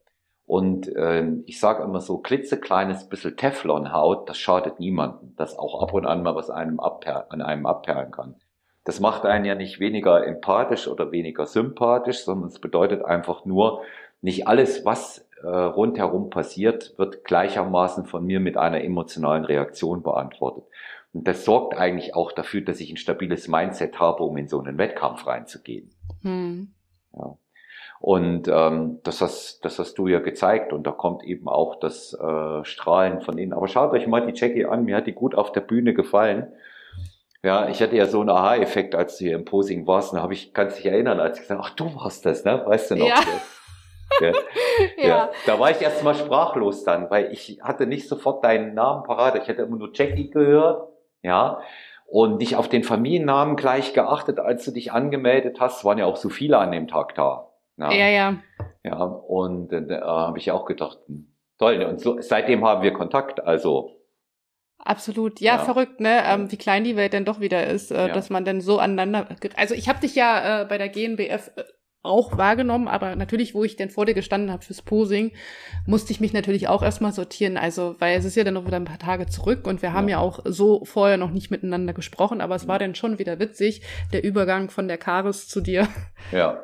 Und äh, ich sage immer so, klitzekleines bisschen Teflonhaut, das schadet niemandem, dass auch ab und an mal was einem an einem abperlen kann. Das macht einen ja nicht weniger empathisch oder weniger sympathisch, sondern es bedeutet einfach nur, nicht alles, was äh, rundherum passiert, wird gleichermaßen von mir mit einer emotionalen Reaktion beantwortet. Und das sorgt eigentlich auch dafür, dass ich ein stabiles Mindset habe, um in so einen Wettkampf reinzugehen. Hm. Ja. Und ähm, das, hast, das hast du ja gezeigt und da kommt eben auch das äh, Strahlen von innen. Aber schaut euch mal die Jackie an, mir hat die gut auf der Bühne gefallen. Ja, ich hatte ja so einen Aha-Effekt, als du hier im Posing warst. Da habe ich, kannst dich erinnern, als ich gesagt ach, du warst das, ne? Weißt du noch? Ja. ja. ja. Da war ich erst mal sprachlos dann, weil ich hatte nicht sofort deinen Namen parat. Ich hätte immer nur Jackie gehört, ja, und nicht auf den Familiennamen gleich geachtet, als du dich angemeldet hast. Es waren ja auch so viele an dem Tag da. Ja, ja. Ja, ja und äh, da habe ich auch gedacht, hm, toll. Und so, seitdem haben wir Kontakt, also. Absolut, ja, ja. verrückt, ne? Ähm, wie klein die Welt denn doch wieder ist, äh, ja. dass man denn so aneinander. Also ich habe dich ja äh, bei der GNBF äh, auch wahrgenommen, aber natürlich, wo ich denn vor dir gestanden habe fürs Posing, musste ich mich natürlich auch erstmal sortieren. Also, weil es ist ja dann noch wieder ein paar Tage zurück und wir haben ja, ja auch so vorher noch nicht miteinander gesprochen, aber es war dann schon wieder witzig, der Übergang von der Karis zu dir. Ja.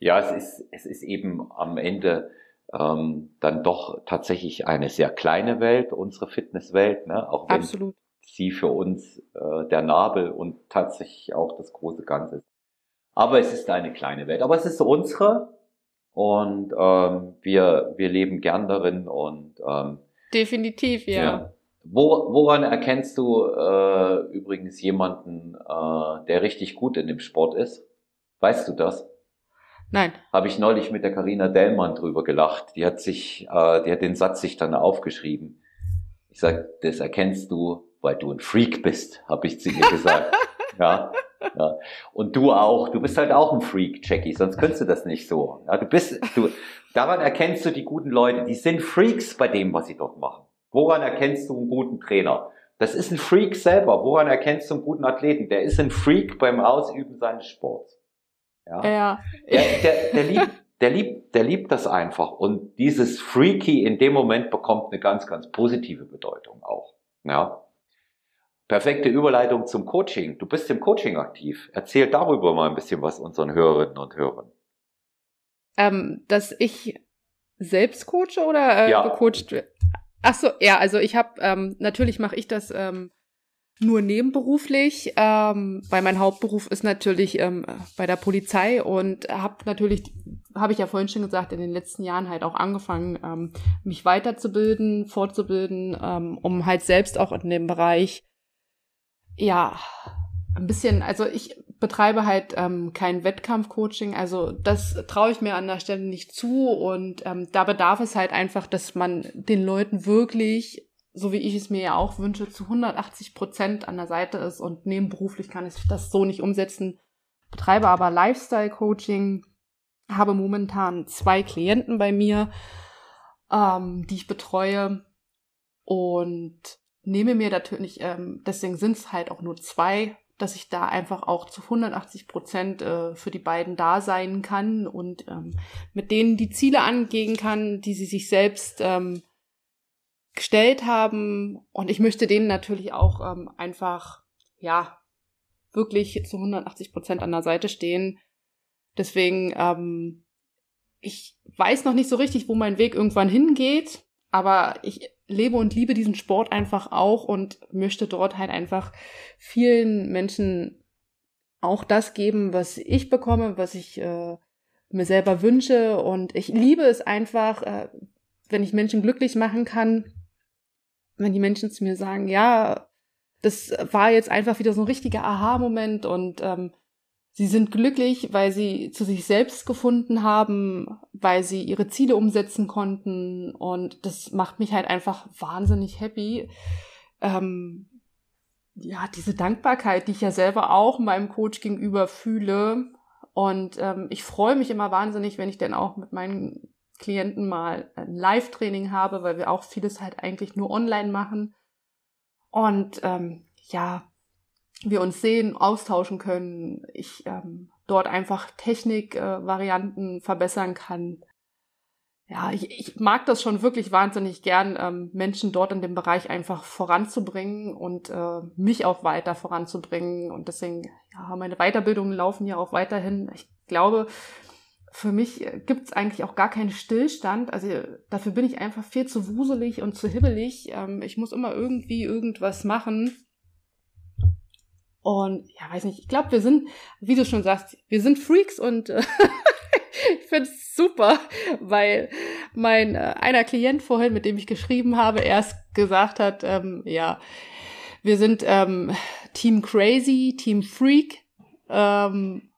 Ja, es ist, es ist eben am Ende ähm, dann doch tatsächlich eine sehr kleine Welt, unsere Fitnesswelt, ne? auch wenn Absolut. sie für uns äh, der Nabel und tatsächlich auch das große Ganze ist. Aber es ist eine kleine Welt. Aber es ist unsere. und ähm, wir, wir leben gern darin und ähm, definitiv, ja. ja. Wo, woran erkennst du äh, übrigens jemanden, äh, der richtig gut in dem Sport ist? Weißt du das? Nein. Habe ich neulich mit der Karina Dellmann drüber gelacht. Die hat sich, äh, die hat den Satz sich dann aufgeschrieben. Ich sag, das erkennst du, weil du ein Freak bist, habe ich zu ihr gesagt. ja, ja. Und du auch. Du bist halt auch ein Freak, Jackie, sonst könntest du das nicht so. Ja, du bist, du, daran erkennst du die guten Leute. Die sind Freaks bei dem, was sie dort machen. Woran erkennst du einen guten Trainer? Das ist ein Freak selber. Woran erkennst du einen guten Athleten? Der ist ein Freak beim Ausüben seines Sports. Ja. ja. Der, der, der, liebt, der, liebt, der liebt das einfach. Und dieses Freaky in dem Moment bekommt eine ganz, ganz positive Bedeutung auch. Ja. Perfekte Überleitung zum Coaching. Du bist im Coaching aktiv. Erzähl darüber mal ein bisschen was unseren Hörerinnen und Hörern. Ähm, dass ich selbst coache oder äh, ja. gecoacht werde? Ach so, ja, also ich habe ähm, natürlich mache ich das ähm, nur nebenberuflich, ähm, weil mein Hauptberuf ist natürlich ähm, bei der Polizei und habe natürlich, habe ich ja vorhin schon gesagt, in den letzten Jahren halt auch angefangen, ähm, mich weiterzubilden, fortzubilden, ähm, um halt selbst auch in dem Bereich ja, ein bisschen, also ich betreibe halt ähm, kein Wettkampfcoaching, also das traue ich mir an der Stelle nicht zu und ähm, da bedarf es halt einfach, dass man den Leuten wirklich, so wie ich es mir ja auch wünsche, zu 180 Prozent an der Seite ist und nebenberuflich kann ich das so nicht umsetzen, betreibe aber Lifestyle-Coaching, habe momentan zwei Klienten bei mir, ähm, die ich betreue und nehme mir natürlich, ähm, deswegen sind es halt auch nur zwei, dass ich da einfach auch zu 180 Prozent äh, für die beiden da sein kann und ähm, mit denen die Ziele angehen kann, die sie sich selbst ähm, gestellt haben. Und ich möchte denen natürlich auch ähm, einfach, ja, wirklich zu 180 Prozent an der Seite stehen. Deswegen, ähm, ich weiß noch nicht so richtig, wo mein Weg irgendwann hingeht, aber ich lebe und liebe diesen Sport einfach auch und möchte dort halt einfach vielen Menschen auch das geben, was ich bekomme, was ich äh, mir selber wünsche. Und ich liebe es einfach, äh, wenn ich Menschen glücklich machen kann, wenn die Menschen zu mir sagen, ja, das war jetzt einfach wieder so ein richtiger Aha-Moment und ähm, Sie sind glücklich, weil sie zu sich selbst gefunden haben, weil sie ihre Ziele umsetzen konnten und das macht mich halt einfach wahnsinnig happy. Ähm, ja, diese Dankbarkeit, die ich ja selber auch meinem Coach gegenüber fühle. Und ähm, ich freue mich immer wahnsinnig, wenn ich dann auch mit meinen Klienten mal ein Live-Training habe, weil wir auch vieles halt eigentlich nur online machen. Und ähm, ja, wir uns sehen, austauschen können, ich ähm, dort einfach Technikvarianten äh, verbessern kann. Ja, ich, ich mag das schon wirklich wahnsinnig gern, ähm, Menschen dort in dem Bereich einfach voranzubringen und äh, mich auch weiter voranzubringen. Und deswegen, ja, meine Weiterbildungen laufen ja auch weiterhin. Ich glaube, für mich gibt's eigentlich auch gar keinen Stillstand. Also dafür bin ich einfach viel zu wuselig und zu hibbelig. Ähm, ich muss immer irgendwie irgendwas machen. Und ja, weiß nicht, ich glaube, wir sind, wie du schon sagst, wir sind Freaks und äh, ich finde es super, weil mein äh, einer Klient vorhin, mit dem ich geschrieben habe, erst gesagt hat, ähm, ja, wir sind ähm, Team Crazy, Team Freak. Ähm,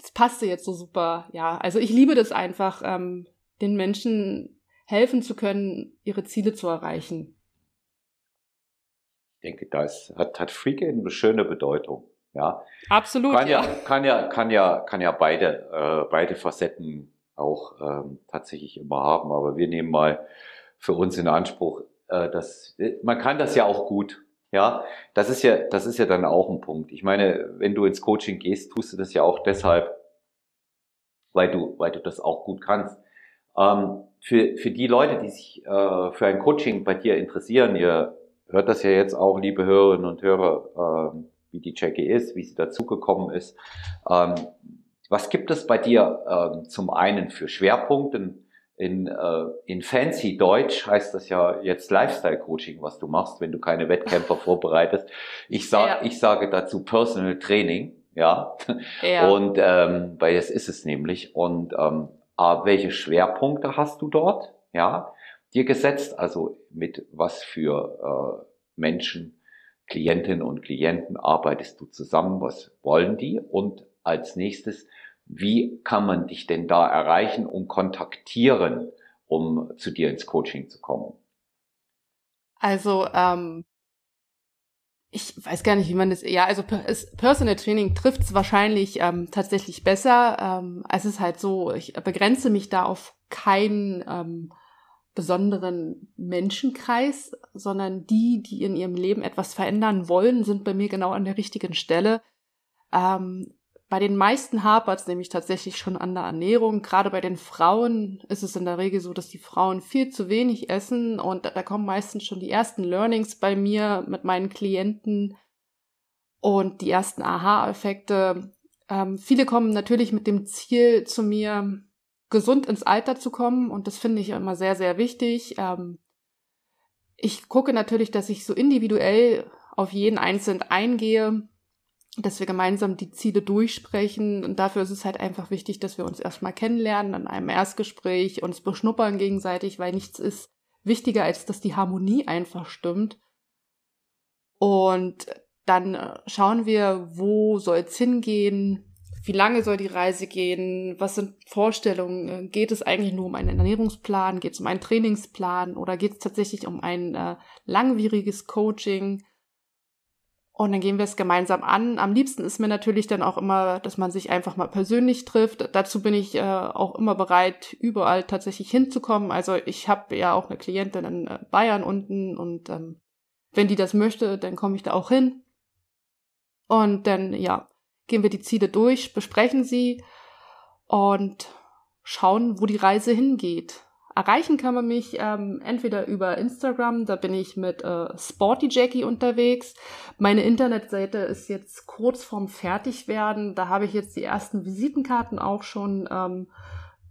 das passte jetzt so super. Ja, also ich liebe das einfach, ähm, den Menschen helfen zu können, ihre Ziele zu erreichen. Ich denke, das hat, hat Freak eine schöne Bedeutung. Ja. Absolut. Kann ja, ja kann ja, kann ja, kann ja beide, äh, beide Facetten auch ähm, tatsächlich immer haben. Aber wir nehmen mal für uns in Anspruch, äh, dass man kann das ja auch gut. Ja, das ist ja, das ist ja dann auch ein Punkt. Ich meine, wenn du ins Coaching gehst, tust du das ja auch deshalb, weil du, weil du das auch gut kannst. Ähm, für, für die Leute, die sich äh, für ein Coaching bei dir interessieren, ihr hört das ja jetzt auch, liebe Hörerinnen und Hörer, äh, wie die Jackie ist, wie sie dazugekommen ist. Ähm, was gibt es bei dir äh, zum einen für Schwerpunkte? In, äh, in fancy Deutsch heißt das ja jetzt Lifestyle Coaching, was du machst, wenn du keine Wettkämpfer vorbereitest. Ich sag, ja. ich sage dazu Personal Training, ja. ja. Und ähm, weil das ist es nämlich. Und ähm, welche Schwerpunkte hast du dort, ja, dir gesetzt, also mit was für äh, Menschen, Klientinnen und Klienten arbeitest du zusammen, was wollen die und als nächstes, wie kann man dich denn da erreichen und kontaktieren, um zu dir ins Coaching zu kommen? Also ähm, ich weiß gar nicht, wie man das, ja, also Personal Training trifft es wahrscheinlich ähm, tatsächlich besser. Ähm, es ist halt so, ich begrenze mich da auf keinen ähm, besonderen Menschenkreis, sondern die, die in ihrem Leben etwas verändern wollen, sind bei mir genau an der richtigen Stelle. Ähm, bei den meisten hapert es nämlich tatsächlich schon an der Ernährung. Gerade bei den Frauen ist es in der Regel so, dass die Frauen viel zu wenig essen und da, kommen meistens schon die ersten Learnings bei mir mit meinen Klienten und die ersten Aha-Effekte. Ähm, viele kommen natürlich mit dem Ziel zu mir, gesund ins Alter zu kommen und das finde ich immer sehr, sehr wichtig. Ähm, ich gucke natürlich, dass ich so individuell auf jeden Einzelnen eingehe dass wir gemeinsam die Ziele durchsprechen. Und dafür ist es halt einfach wichtig, dass wir uns erstmal kennenlernen in einem Erstgespräch, uns beschnuppern gegenseitig, weil nichts ist wichtiger, als dass die Harmonie einfach stimmt. Und dann äh, schauen wir, wo soll es hingehen, wie lange soll die Reise gehen, was sind Vorstellungen, geht es eigentlich nur um einen Ernährungsplan, geht es um einen Trainingsplan oder geht es tatsächlich um ein äh, langwieriges Coaching? Und dann gehen wir es gemeinsam an. Am liebsten ist mir natürlich dann auch immer, dass man sich einfach mal persönlich trifft. Dazu bin ich äh, auch immer bereit, überall tatsächlich hinzukommen. Also ich habe ja auch eine Klientin in äh, Bayern unten und ähm, wenn die das möchte, dann komme ich da auch hin. Und dann, ja, gehen wir die Ziele durch, besprechen sie und schauen, wo die Reise hingeht. Erreichen kann man mich ähm, entweder über Instagram, da bin ich mit äh, Sporty Jackie unterwegs. Meine Internetseite ist jetzt kurz vorm Fertigwerden. Da habe ich jetzt die ersten Visitenkarten auch schon ähm,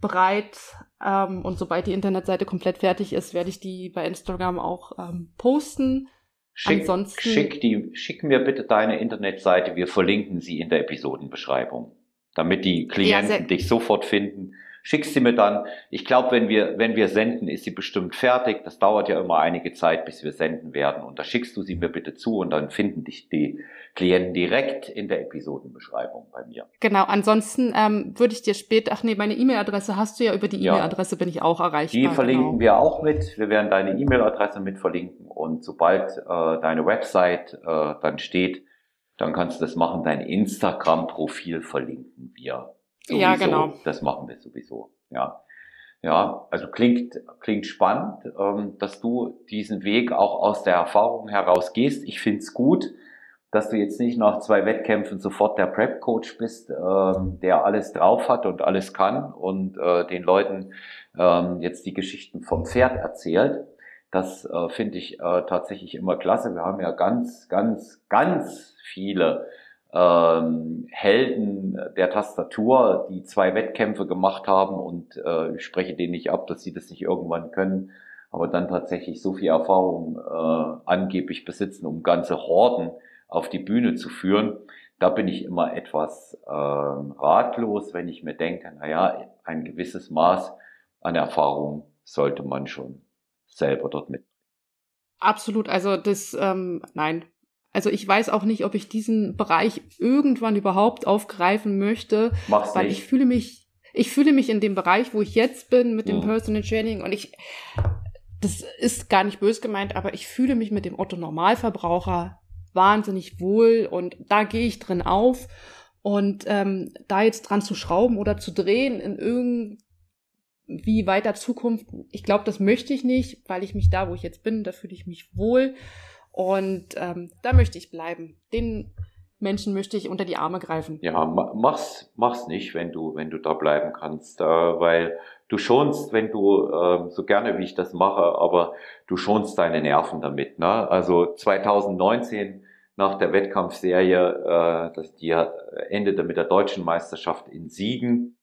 bereit. Ähm, und sobald die Internetseite komplett fertig ist, werde ich die bei Instagram auch ähm, posten. Schick, Ansonsten, schick, die, schick mir bitte deine Internetseite. Wir verlinken sie in der Episodenbeschreibung, damit die Klienten ja, dich sofort finden schickst sie mir dann. Ich glaube, wenn wir, wenn wir senden, ist sie bestimmt fertig. Das dauert ja immer einige Zeit, bis wir senden werden. Und da schickst du sie mir bitte zu und dann finden dich die Klienten direkt in der Episodenbeschreibung bei mir. Genau, ansonsten ähm, würde ich dir später, ach nee, meine E-Mail-Adresse hast du ja, über die E-Mail-Adresse bin ich auch erreichbar. Die verlinken genau. wir auch mit. Wir werden deine E-Mail-Adresse mit verlinken und sobald äh, deine Website äh, dann steht, dann kannst du das machen. Dein Instagram-Profil verlinken wir Sowieso. Ja, genau. Das machen wir sowieso. Ja. Ja, also klingt, klingt spannend, ähm, dass du diesen Weg auch aus der Erfahrung heraus gehst. Ich find's gut, dass du jetzt nicht nach zwei Wettkämpfen sofort der Prep-Coach bist, ähm, der alles drauf hat und alles kann und äh, den Leuten ähm, jetzt die Geschichten vom Pferd erzählt. Das äh, finde ich äh, tatsächlich immer klasse. Wir haben ja ganz, ganz, ganz viele ähm, Helden der Tastatur, die zwei Wettkämpfe gemacht haben und äh, ich spreche denen nicht ab, dass sie das nicht irgendwann können, aber dann tatsächlich so viel Erfahrung äh, angeblich besitzen, um ganze Horden auf die Bühne zu führen. Da bin ich immer etwas äh, ratlos, wenn ich mir denke, naja, ein gewisses Maß an Erfahrung sollte man schon selber dort mit. Absolut, also das, ähm, nein, also ich weiß auch nicht, ob ich diesen Bereich irgendwann überhaupt aufgreifen möchte, Mach's weil nicht. ich fühle mich, ich fühle mich in dem Bereich, wo ich jetzt bin mit dem mhm. Personal Training und ich, das ist gar nicht bös gemeint, aber ich fühle mich mit dem Otto Normalverbraucher wahnsinnig wohl und da gehe ich drin auf und ähm, da jetzt dran zu schrauben oder zu drehen in irgendwie weiter Zukunft, ich glaube, das möchte ich nicht, weil ich mich da, wo ich jetzt bin, da fühle ich mich wohl und ähm, da möchte ich bleiben. Den Menschen möchte ich unter die Arme greifen. Ja, mach's, mach's nicht, wenn du, wenn du da bleiben kannst, äh, weil du schonst, wenn du äh, so gerne wie ich das mache, aber du schonst deine Nerven damit. Ne? Also 2019 nach der Wettkampfserie, äh, das die endete mit der deutschen Meisterschaft in Siegen.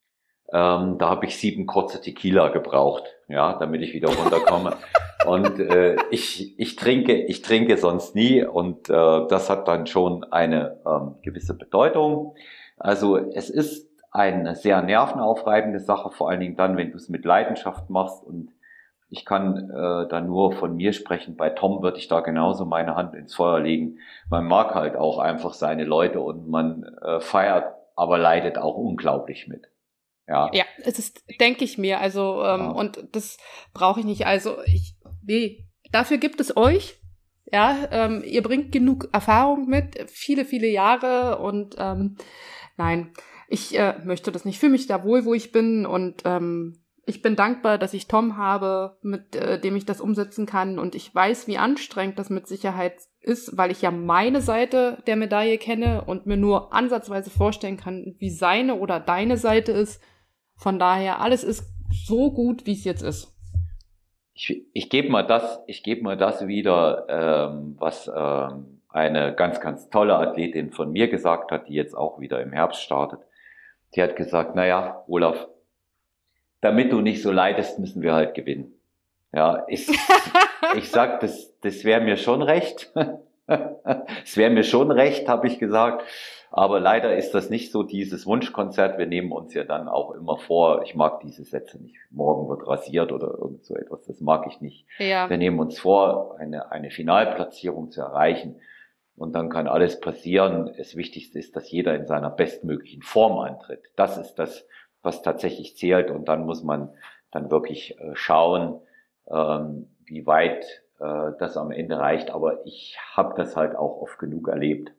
Ähm, da habe ich sieben kurze Tequila gebraucht, ja, damit ich wieder runterkomme. Und äh, ich, ich trinke, ich trinke sonst nie und äh, das hat dann schon eine ähm, gewisse Bedeutung. Also es ist eine sehr nervenaufreibende Sache, vor allen Dingen dann, wenn du es mit Leidenschaft machst. Und ich kann äh, da nur von mir sprechen. Bei Tom würde ich da genauso meine Hand ins Feuer legen. Man mag halt auch einfach seine Leute und man äh, feiert, aber leidet auch unglaublich mit. Ja. Ja, es ist, denke ich mir. Also, ähm, ja. und das brauche ich nicht. Also, ich, nee, dafür gibt es euch. Ja, ähm, ihr bringt genug Erfahrung mit, viele, viele Jahre und ähm, nein, ich äh, möchte das nicht. Ich fühle mich da wohl, wo ich bin und ähm, ich bin dankbar, dass ich Tom habe, mit äh, dem ich das umsetzen kann und ich weiß, wie anstrengend das mit Sicherheit ist, weil ich ja meine Seite der Medaille kenne und mir nur ansatzweise vorstellen kann, wie seine oder deine Seite ist. Von daher, alles ist so gut, wie es jetzt ist. Ich, ich gebe mal das, ich gebe mal das wieder, ähm, was ähm, eine ganz, ganz tolle Athletin von mir gesagt hat, die jetzt auch wieder im Herbst startet. Die hat gesagt, naja, Olaf, damit du nicht so leidest, müssen wir halt gewinnen. Ja, ich, ich sag, das, das wäre mir schon recht. Es wäre mir schon recht, habe ich gesagt. Aber leider ist das nicht so dieses Wunschkonzert. Wir nehmen uns ja dann auch immer vor, ich mag diese Sätze nicht, morgen wird rasiert oder irgend so etwas, das mag ich nicht. Ja. Wir nehmen uns vor, eine, eine Finalplatzierung zu erreichen. Und dann kann alles passieren. Das Wichtigste ist, dass jeder in seiner bestmöglichen Form antritt. Das ist das, was tatsächlich zählt. Und dann muss man dann wirklich äh, schauen, ähm, wie weit äh, das am Ende reicht. Aber ich habe das halt auch oft genug erlebt,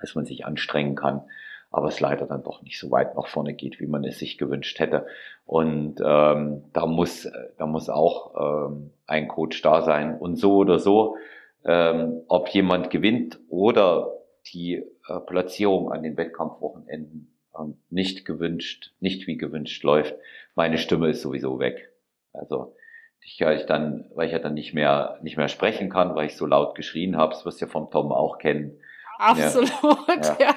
dass man sich anstrengen kann, aber es leider dann doch nicht so weit nach vorne geht, wie man es sich gewünscht hätte. Und ähm, da muss da muss auch ähm, ein Coach da sein. Und so oder so, ähm, ob jemand gewinnt oder die äh, Platzierung an den Wettkampfwochenenden ähm, nicht gewünscht, nicht wie gewünscht läuft, meine Stimme ist sowieso weg. Also ich, ich dann, weil ich ja dann nicht mehr, nicht mehr sprechen kann, weil ich so laut geschrien habe, das wirst du ja vom Tom auch kennen. Absolut, ja. ja.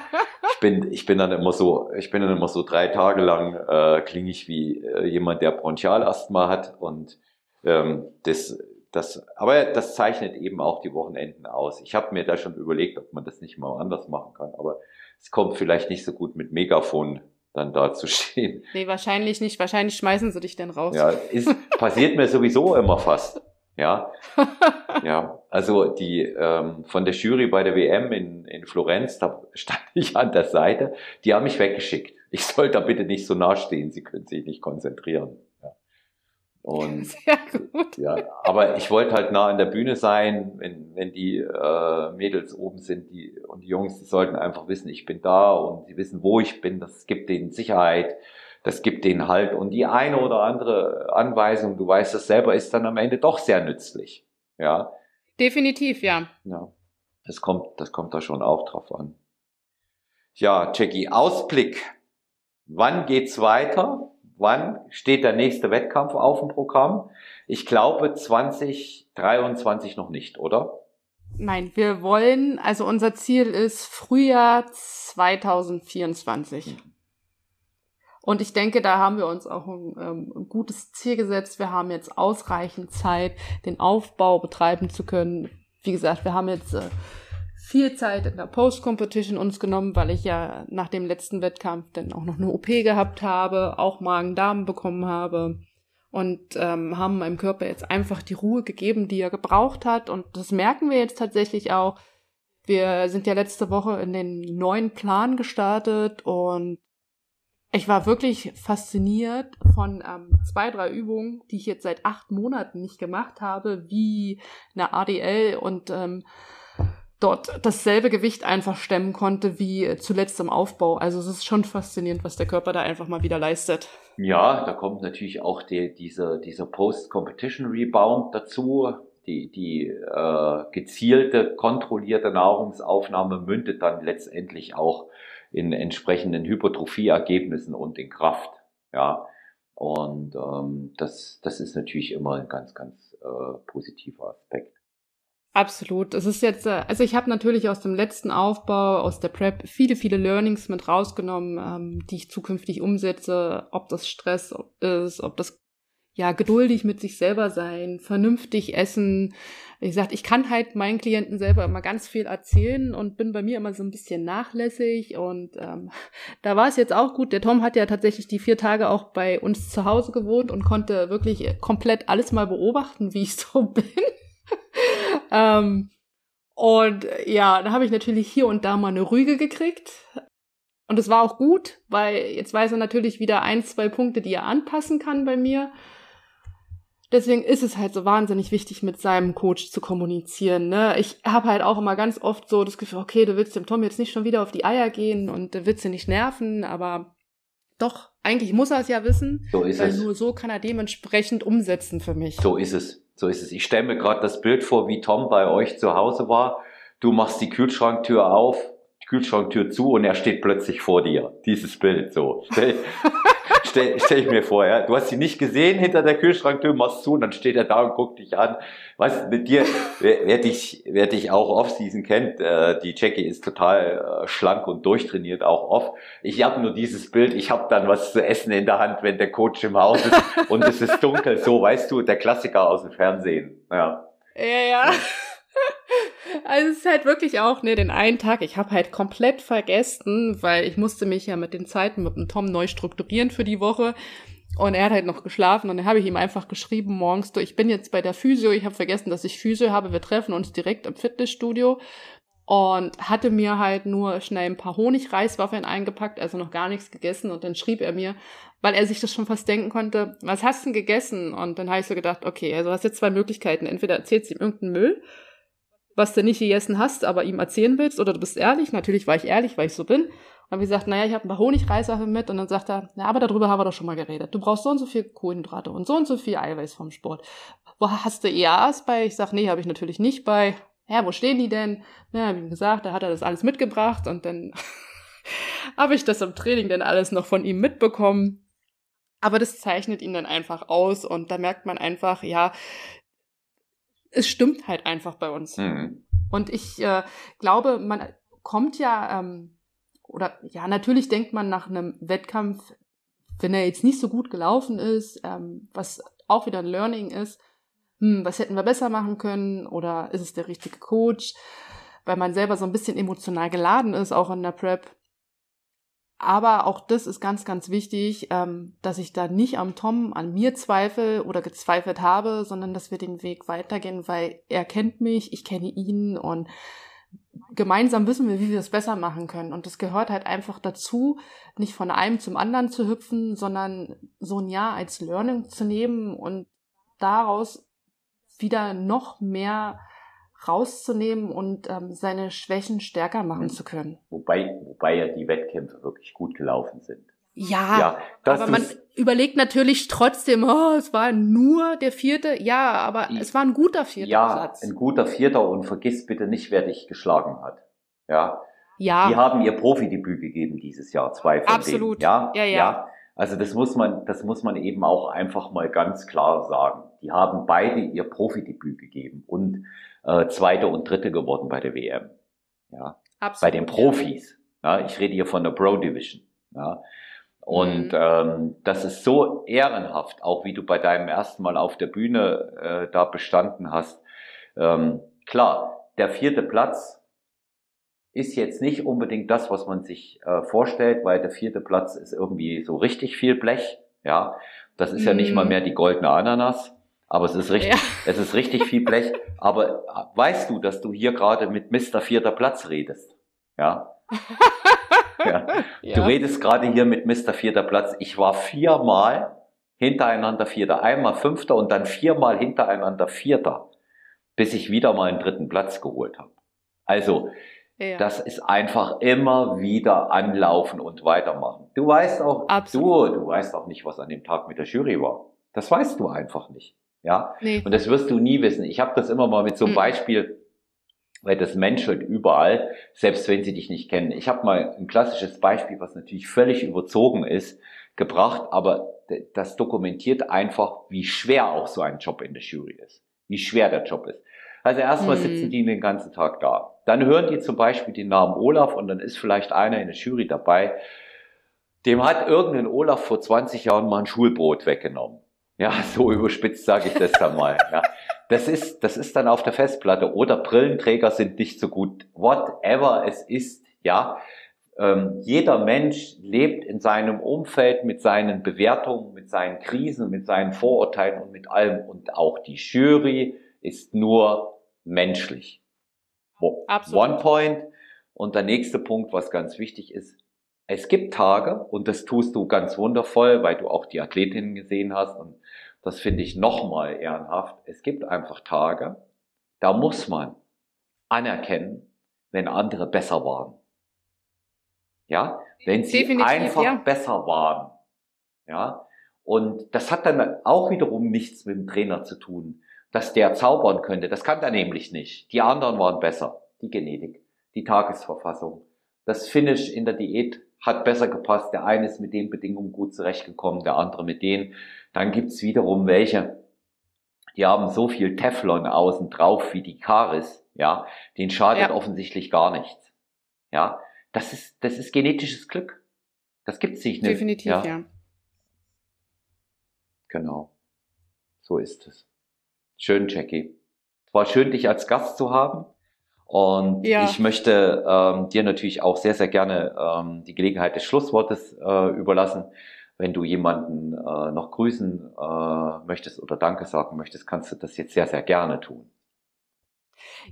Ich bin, ich bin dann immer so, ich bin dann immer so drei Tage lang äh, klinge ich wie äh, jemand, der Bronchialasthma hat und ähm, das, das, aber das zeichnet eben auch die Wochenenden aus. Ich habe mir da schon überlegt, ob man das nicht mal anders machen kann, aber es kommt vielleicht nicht so gut mit Megafon dann da zu stehen. Nee, wahrscheinlich nicht. Wahrscheinlich schmeißen sie dich dann raus. Ja, ist, passiert mir sowieso immer fast. Ja, ja. Also die ähm, von der Jury bei der WM in, in Florenz, da stand ich an der Seite. Die haben mich weggeschickt. Ich soll da bitte nicht so nah stehen. Sie können sich nicht konzentrieren. Und Sehr gut. ja, aber ich wollte halt nah an der Bühne sein, wenn, wenn die äh, Mädels oben sind, die und die Jungs, die sollten einfach wissen, ich bin da und sie wissen, wo ich bin. Das gibt denen Sicherheit, das gibt denen Halt und die eine oder andere Anweisung, du weißt das selber, ist dann am Ende doch sehr nützlich. Ja. Definitiv, ja. Ja. Das kommt, das kommt da schon auch drauf an. Ja, Jackie, Ausblick. Wann geht's weiter? wann steht der nächste Wettkampf auf dem Programm? Ich glaube 2023 noch nicht, oder? Nein, wir wollen, also unser Ziel ist Frühjahr 2024. Und ich denke, da haben wir uns auch ein, ähm, ein, gutes Ziel gesetzt. Wir haben jetzt ausreichend Zeit, den Aufbau betreiben zu können. Wie gesagt, wir haben jetzt äh, viel Zeit in der Post-Competition uns genommen, weil ich ja nach dem letzten Wettkampf dann auch noch eine OP gehabt habe, auch Magen-Darm bekommen habe und ähm, haben meinem Körper jetzt einfach die Ruhe gegeben, die er gebraucht hat. Und das merken wir jetzt tatsächlich auch. Wir sind ja letzte Woche in den neuen Plan gestartet und ich war wirklich fasziniert von ähm, zwei, drei Übungen, die ich jetzt seit acht Monaten nicht gemacht habe, wie eine ADL und ähm, dort dasselbe Gewicht einfach stemmen konnte wie zuletzt im Aufbau. Also es ist schon faszinierend, was der Körper da einfach mal wieder leistet. Ja, da kommt natürlich auch die, dieser, dieser Post-Competition-Rebound dazu. Die, die äh, gezielte, kontrollierte Nahrungsaufnahme mündet dann letztendlich auch in entsprechenden Hypertrophie-Ergebnissen und in Kraft. Ja, und ähm, das, das ist natürlich immer ein ganz, ganz äh, positiver Aspekt. Absolut. Es ist jetzt, äh, also ich habe natürlich aus dem letzten Aufbau, aus der Prep, viele, viele Learnings mit rausgenommen, ähm, die ich zukünftig umsetze, ob das Stress ist, ob das ja, geduldig mit sich selber sein, vernünftig essen. Wie gesagt, ich kann halt meinen Klienten selber immer ganz viel erzählen und bin bei mir immer so ein bisschen nachlässig. Und ähm, da war es jetzt auch gut. Der Tom hat ja tatsächlich die vier Tage auch bei uns zu Hause gewohnt und konnte wirklich komplett alles mal beobachten, wie ich so bin. ähm, und ja, da habe ich natürlich hier und da mal eine Rüge gekriegt. Und es war auch gut, weil jetzt weiß er natürlich wieder ein, zwei Punkte, die er anpassen kann bei mir. Deswegen ist es halt so wahnsinnig wichtig, mit seinem Coach zu kommunizieren. Ne? Ich habe halt auch immer ganz oft so das Gefühl, okay, du willst dem Tom jetzt nicht schon wieder auf die Eier gehen und du willst ihn nicht nerven, aber doch, eigentlich muss er es ja wissen. So ist weil es. nur so kann er dementsprechend umsetzen für mich. So ist es. So ist es. Ich stelle mir gerade das Bild vor, wie Tom bei euch zu Hause war. Du machst die Kühlschranktür auf, die Kühlschranktür zu und er steht plötzlich vor dir. Dieses Bild so. Stell, stell, stell ich mir vor, ja. Du hast ihn nicht gesehen hinter der Kühlschranktür, machst zu und dann steht er da und guckt dich an. Weißt mit dir, wer, wer dich, wer dich auch Off-Season kennt, äh, die Jackie ist total äh, schlank und durchtrainiert, auch off. Ich habe nur dieses Bild, ich habe dann was zu essen in der Hand, wenn der Coach im Haus ist und es ist dunkel, so weißt du, der Klassiker aus dem Fernsehen. Ja. Ja, ja. Also es ist halt wirklich auch, ne, den einen Tag, ich habe halt komplett vergessen, weil ich musste mich ja mit den Zeiten mit dem Tom neu strukturieren für die Woche. Und er hat halt noch geschlafen und dann habe ich ihm einfach geschrieben morgens, du, ich bin jetzt bei der Physio, ich habe vergessen, dass ich Physio habe, wir treffen uns direkt im Fitnessstudio und hatte mir halt nur schnell ein paar Honigreiswaffeln eingepackt, also noch gar nichts gegessen und dann schrieb er mir, weil er sich das schon fast denken konnte, was hast du denn gegessen? Und dann habe ich so gedacht, okay, also hast jetzt zwei Möglichkeiten, entweder erzählst du ihm irgendeinen Müll was du nicht gegessen hast, aber ihm erzählen willst, oder du bist ehrlich. Natürlich war ich ehrlich, weil ich so bin. Und habe gesagt, naja, ich habe ein paar Honigreiswaffeln mit. Und dann sagt er, ja, aber darüber haben wir doch schon mal geredet. Du brauchst so und so viel Kohlenhydrate und so und so viel Eiweiß vom Sport. Wo hast du EAAs bei? Ich sag, nee, habe ich natürlich nicht bei. Ja, wo stehen die denn? Ja, wie gesagt, da hat er das alles mitgebracht und dann habe ich das im Training dann alles noch von ihm mitbekommen. Aber das zeichnet ihn dann einfach aus und da merkt man einfach, ja, es stimmt halt einfach bei uns. Mhm. Und ich äh, glaube, man kommt ja, ähm, oder ja, natürlich denkt man nach einem Wettkampf, wenn er jetzt nicht so gut gelaufen ist, ähm, was auch wieder ein Learning ist, hm, was hätten wir besser machen können oder ist es der richtige Coach, weil man selber so ein bisschen emotional geladen ist, auch in der Prep. Aber auch das ist ganz, ganz wichtig, ähm, dass ich da nicht am Tom, an mir zweifle oder gezweifelt habe, sondern dass wir den Weg weitergehen, weil er kennt mich, ich kenne ihn und gemeinsam wissen wir, wie wir es besser machen können. Und das gehört halt einfach dazu, nicht von einem zum anderen zu hüpfen, sondern so ein Jahr als Learning zu nehmen und daraus wieder noch mehr rauszunehmen und ähm, seine Schwächen stärker machen zu können. Wobei, wobei ja die Wettkämpfe wirklich gut gelaufen sind. Ja, Ja, aber man überlegt natürlich trotzdem, oh, es war nur der vierte. Ja, aber Die- es war ein guter vierter ja, Platz. ein guter Vierter und vergiss bitte nicht, wer dich geschlagen hat. Ja, Ja, die haben ihr Profidebüt gegeben dieses Jahr, zwei von Absolut. denen. Ja, Ja, ja. Also das muss man, das muss man eben auch einfach mal ganz klar sagen. Die haben beide ihr Profidebüt gegeben und äh, Zweite und Dritte geworden bei der WM. Ja, absolut. bei den Profis. Ja, ich rede hier von der Pro Division. Ja. Und Mhm. ähm, das ist so ehrenhaft, auch wie du bei deinem ersten Mal auf der Bühne äh, da bestanden hast. Ähm, klar, der vierte Platz ist jetzt nicht unbedingt das, was man sich äh, vorstellt, weil der vierte Platz ist irgendwie so richtig viel Blech. Ja, das ist ja nicht Mhm. mal mehr die goldene Ananas, aber es ist richtig, Ja. es ist richtig viel Blech. Aber äh, weißt du, dass du hier gerade mit Mr. Vierter Platz redest? Ja. ja. Du ja. redest gerade hier mit Mr. Vierter Platz. Ich war viermal hintereinander Vierter, einmal Fünfter und dann viermal hintereinander Vierter, bis ich wieder mal einen dritten Platz geholt habe. Also, ja. das ist einfach immer wieder anlaufen und weitermachen. Du weißt auch, Absolut. du, du weißt auch nicht, was an dem Tag mit der Jury war. Das weißt du einfach nicht. Ja. nee. Und das wirst du nie wissen. Ich habe das immer mal mit so einem Mhm. Beispiel, weil das menschelt überall, selbst wenn sie dich nicht kennen. Ich habe mal ein klassisches Beispiel, was natürlich völlig überzogen ist, gebracht, aber das dokumentiert einfach, wie schwer auch so ein Job in der Jury ist. Wie schwer der Job ist. Also erstmal Mhm. sitzen die den ganzen Tag da. Dann hören die zum Beispiel den Namen Olaf und dann ist vielleicht einer in der Jury dabei, dem hat irgendein Olaf vor 20 Jahren mal ein Schulbrot weggenommen. Ja, so überspitzt sage ich das dann mal. Ja. Das ist, das ist dann auf der Festplatte. Oder Brillenträger sind nicht so gut. Whatever es ist, ja. Ähm, jeder Mensch lebt in seinem Umfeld mit seinen Bewertungen, mit seinen Krisen, mit seinen Vorurteilen und mit allem. Und auch die Jury ist nur menschlich. Absolut. One point. Und der nächste Punkt, was ganz wichtig ist, es gibt Tage, und das tust du ganz wundervoll, weil du auch die Athletinnen gesehen hast, und das finde ich nochmal ehrenhaft. Es gibt einfach Tage, da muss man anerkennen, wenn andere besser waren. Ja, wenn sie Definitiv, einfach ja. besser waren. Ja, und das hat dann auch wiederum nichts mit dem Trainer zu tun, dass der zaubern könnte. Das kann er nämlich nicht. Die anderen waren besser. Die Genetik, die Tagesverfassung, das Finish in der Diät hat besser gepasst. Der eine ist mit den Bedingungen gut zurechtgekommen, der andere mit denen. Dann gibt's wiederum welche, die haben so viel Teflon außen drauf wie die Karis, ja, den schadet ja. offensichtlich gar nichts. Ja, das ist, das ist genetisches Glück. Das gibt's sich nicht. Definitiv, ja. ja. Genau. So ist es. Schön, Jackie. War schön, dich als Gast zu haben. Und ja. ich möchte ähm, dir natürlich auch sehr, sehr gerne ähm, die Gelegenheit des Schlusswortes äh, überlassen. Wenn du jemanden äh, noch grüßen äh, möchtest oder Danke sagen möchtest, kannst du das jetzt sehr, sehr gerne tun.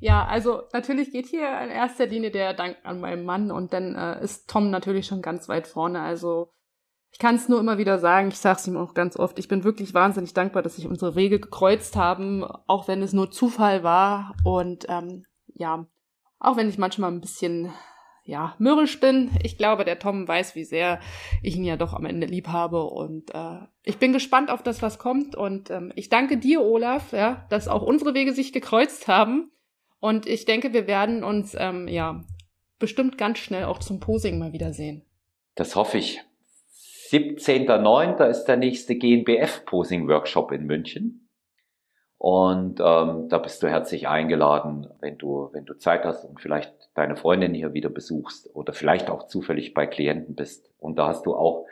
Ja, also natürlich geht hier in erster Linie der Dank an meinen Mann und dann äh, ist Tom natürlich schon ganz weit vorne. Also ich kann es nur immer wieder sagen, ich sage es ihm auch ganz oft, ich bin wirklich wahnsinnig dankbar, dass sich unsere Wege gekreuzt haben, auch wenn es nur Zufall war. Und ähm, ja, auch wenn ich manchmal ein bisschen, ja, mürrisch bin, ich glaube, der Tom weiß, wie sehr ich ihn ja doch am Ende lieb habe und äh, ich bin gespannt auf das, was kommt und ähm, ich danke dir, Olaf, ja, dass auch unsere Wege sich gekreuzt haben und ich denke, wir werden uns, ähm, ja, bestimmt ganz schnell auch zum Posing mal wiedersehen. Das hoffe ich. 17.09. ist der nächste GNBF-Posing-Workshop in München. Und ähm, da bist du herzlich eingeladen, wenn du, wenn du Zeit hast und vielleicht deine Freundin hier wieder besuchst oder vielleicht auch zufällig bei Klienten bist. Und da hast du auch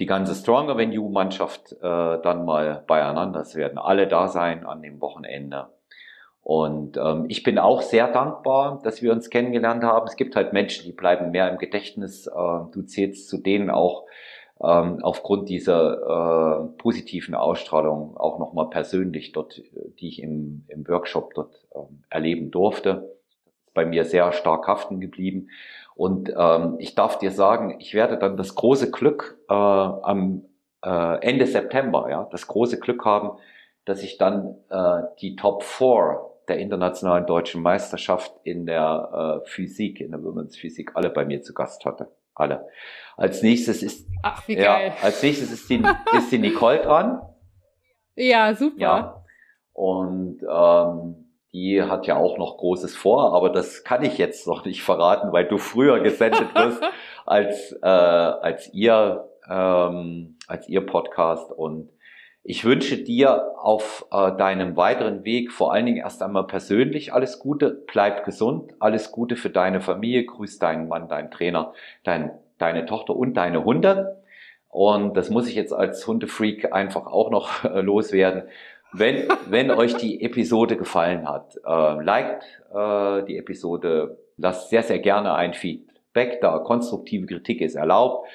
die ganze Stronger Venue Mannschaft äh, dann mal beieinander. Es werden alle da sein an dem Wochenende. Und ähm, ich bin auch sehr dankbar, dass wir uns kennengelernt haben. Es gibt halt Menschen, die bleiben mehr im Gedächtnis. Äh, du zählst zu denen auch, aufgrund dieser äh, positiven Ausstrahlung auch nochmal persönlich dort, die ich im, im Workshop dort ähm, erleben durfte. Bei mir sehr stark haften geblieben. Und ähm, ich darf dir sagen, ich werde dann das große Glück äh, am äh, Ende September, ja, das große Glück haben, dass ich dann äh, die Top 4 der internationalen deutschen Meisterschaft in der äh, Physik, in der Women's Physik, alle bei mir zu Gast hatte alle. Als nächstes ist, Ach, wie ja, geil. als nächstes ist die, ist die Nicole dran. Ja, super. Ja. Und ähm, die hat ja auch noch Großes vor, aber das kann ich jetzt noch nicht verraten, weil du früher gesendet wirst als äh, als ihr ähm, als ihr Podcast und ich wünsche dir auf äh, deinem weiteren Weg vor allen Dingen erst einmal persönlich alles Gute, bleib gesund, alles Gute für deine Familie, grüß deinen Mann, deinen Trainer, dein, deine Tochter und deine Hunde. Und das muss ich jetzt als Hundefreak einfach auch noch äh, loswerden. Wenn, wenn euch die Episode gefallen hat, äh, liked äh, die Episode, lasst sehr, sehr gerne ein Feedback da. Konstruktive Kritik ist erlaubt.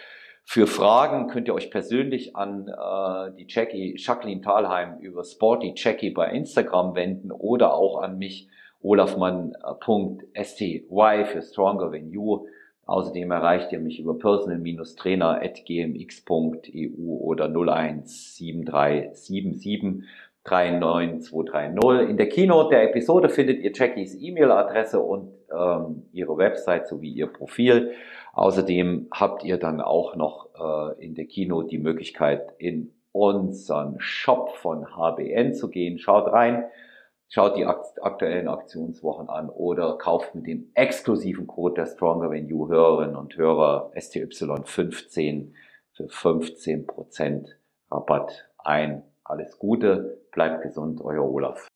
Für Fragen könnt ihr euch persönlich an äh, die Jackie Jacqueline Thalheim über Sporty Jackie bei Instagram wenden oder auch an mich olafmann.sty für Stronger Than You. Außerdem erreicht ihr mich über personal-trainer.gmx.eu oder 017377 39230. In der Keynote der Episode findet ihr Jackies E-Mail-Adresse und ähm, ihre Website sowie ihr Profil. Außerdem habt ihr dann auch noch äh, in der Keynote die Möglichkeit, in unseren Shop von HBN zu gehen. Schaut rein, schaut die aktuellen Aktionswochen an oder kauft mit dem exklusiven Code der Stronger Venue Hörerinnen und Hörer STY15 für 15% Rabatt ein. Alles Gute, bleibt gesund, euer Olaf.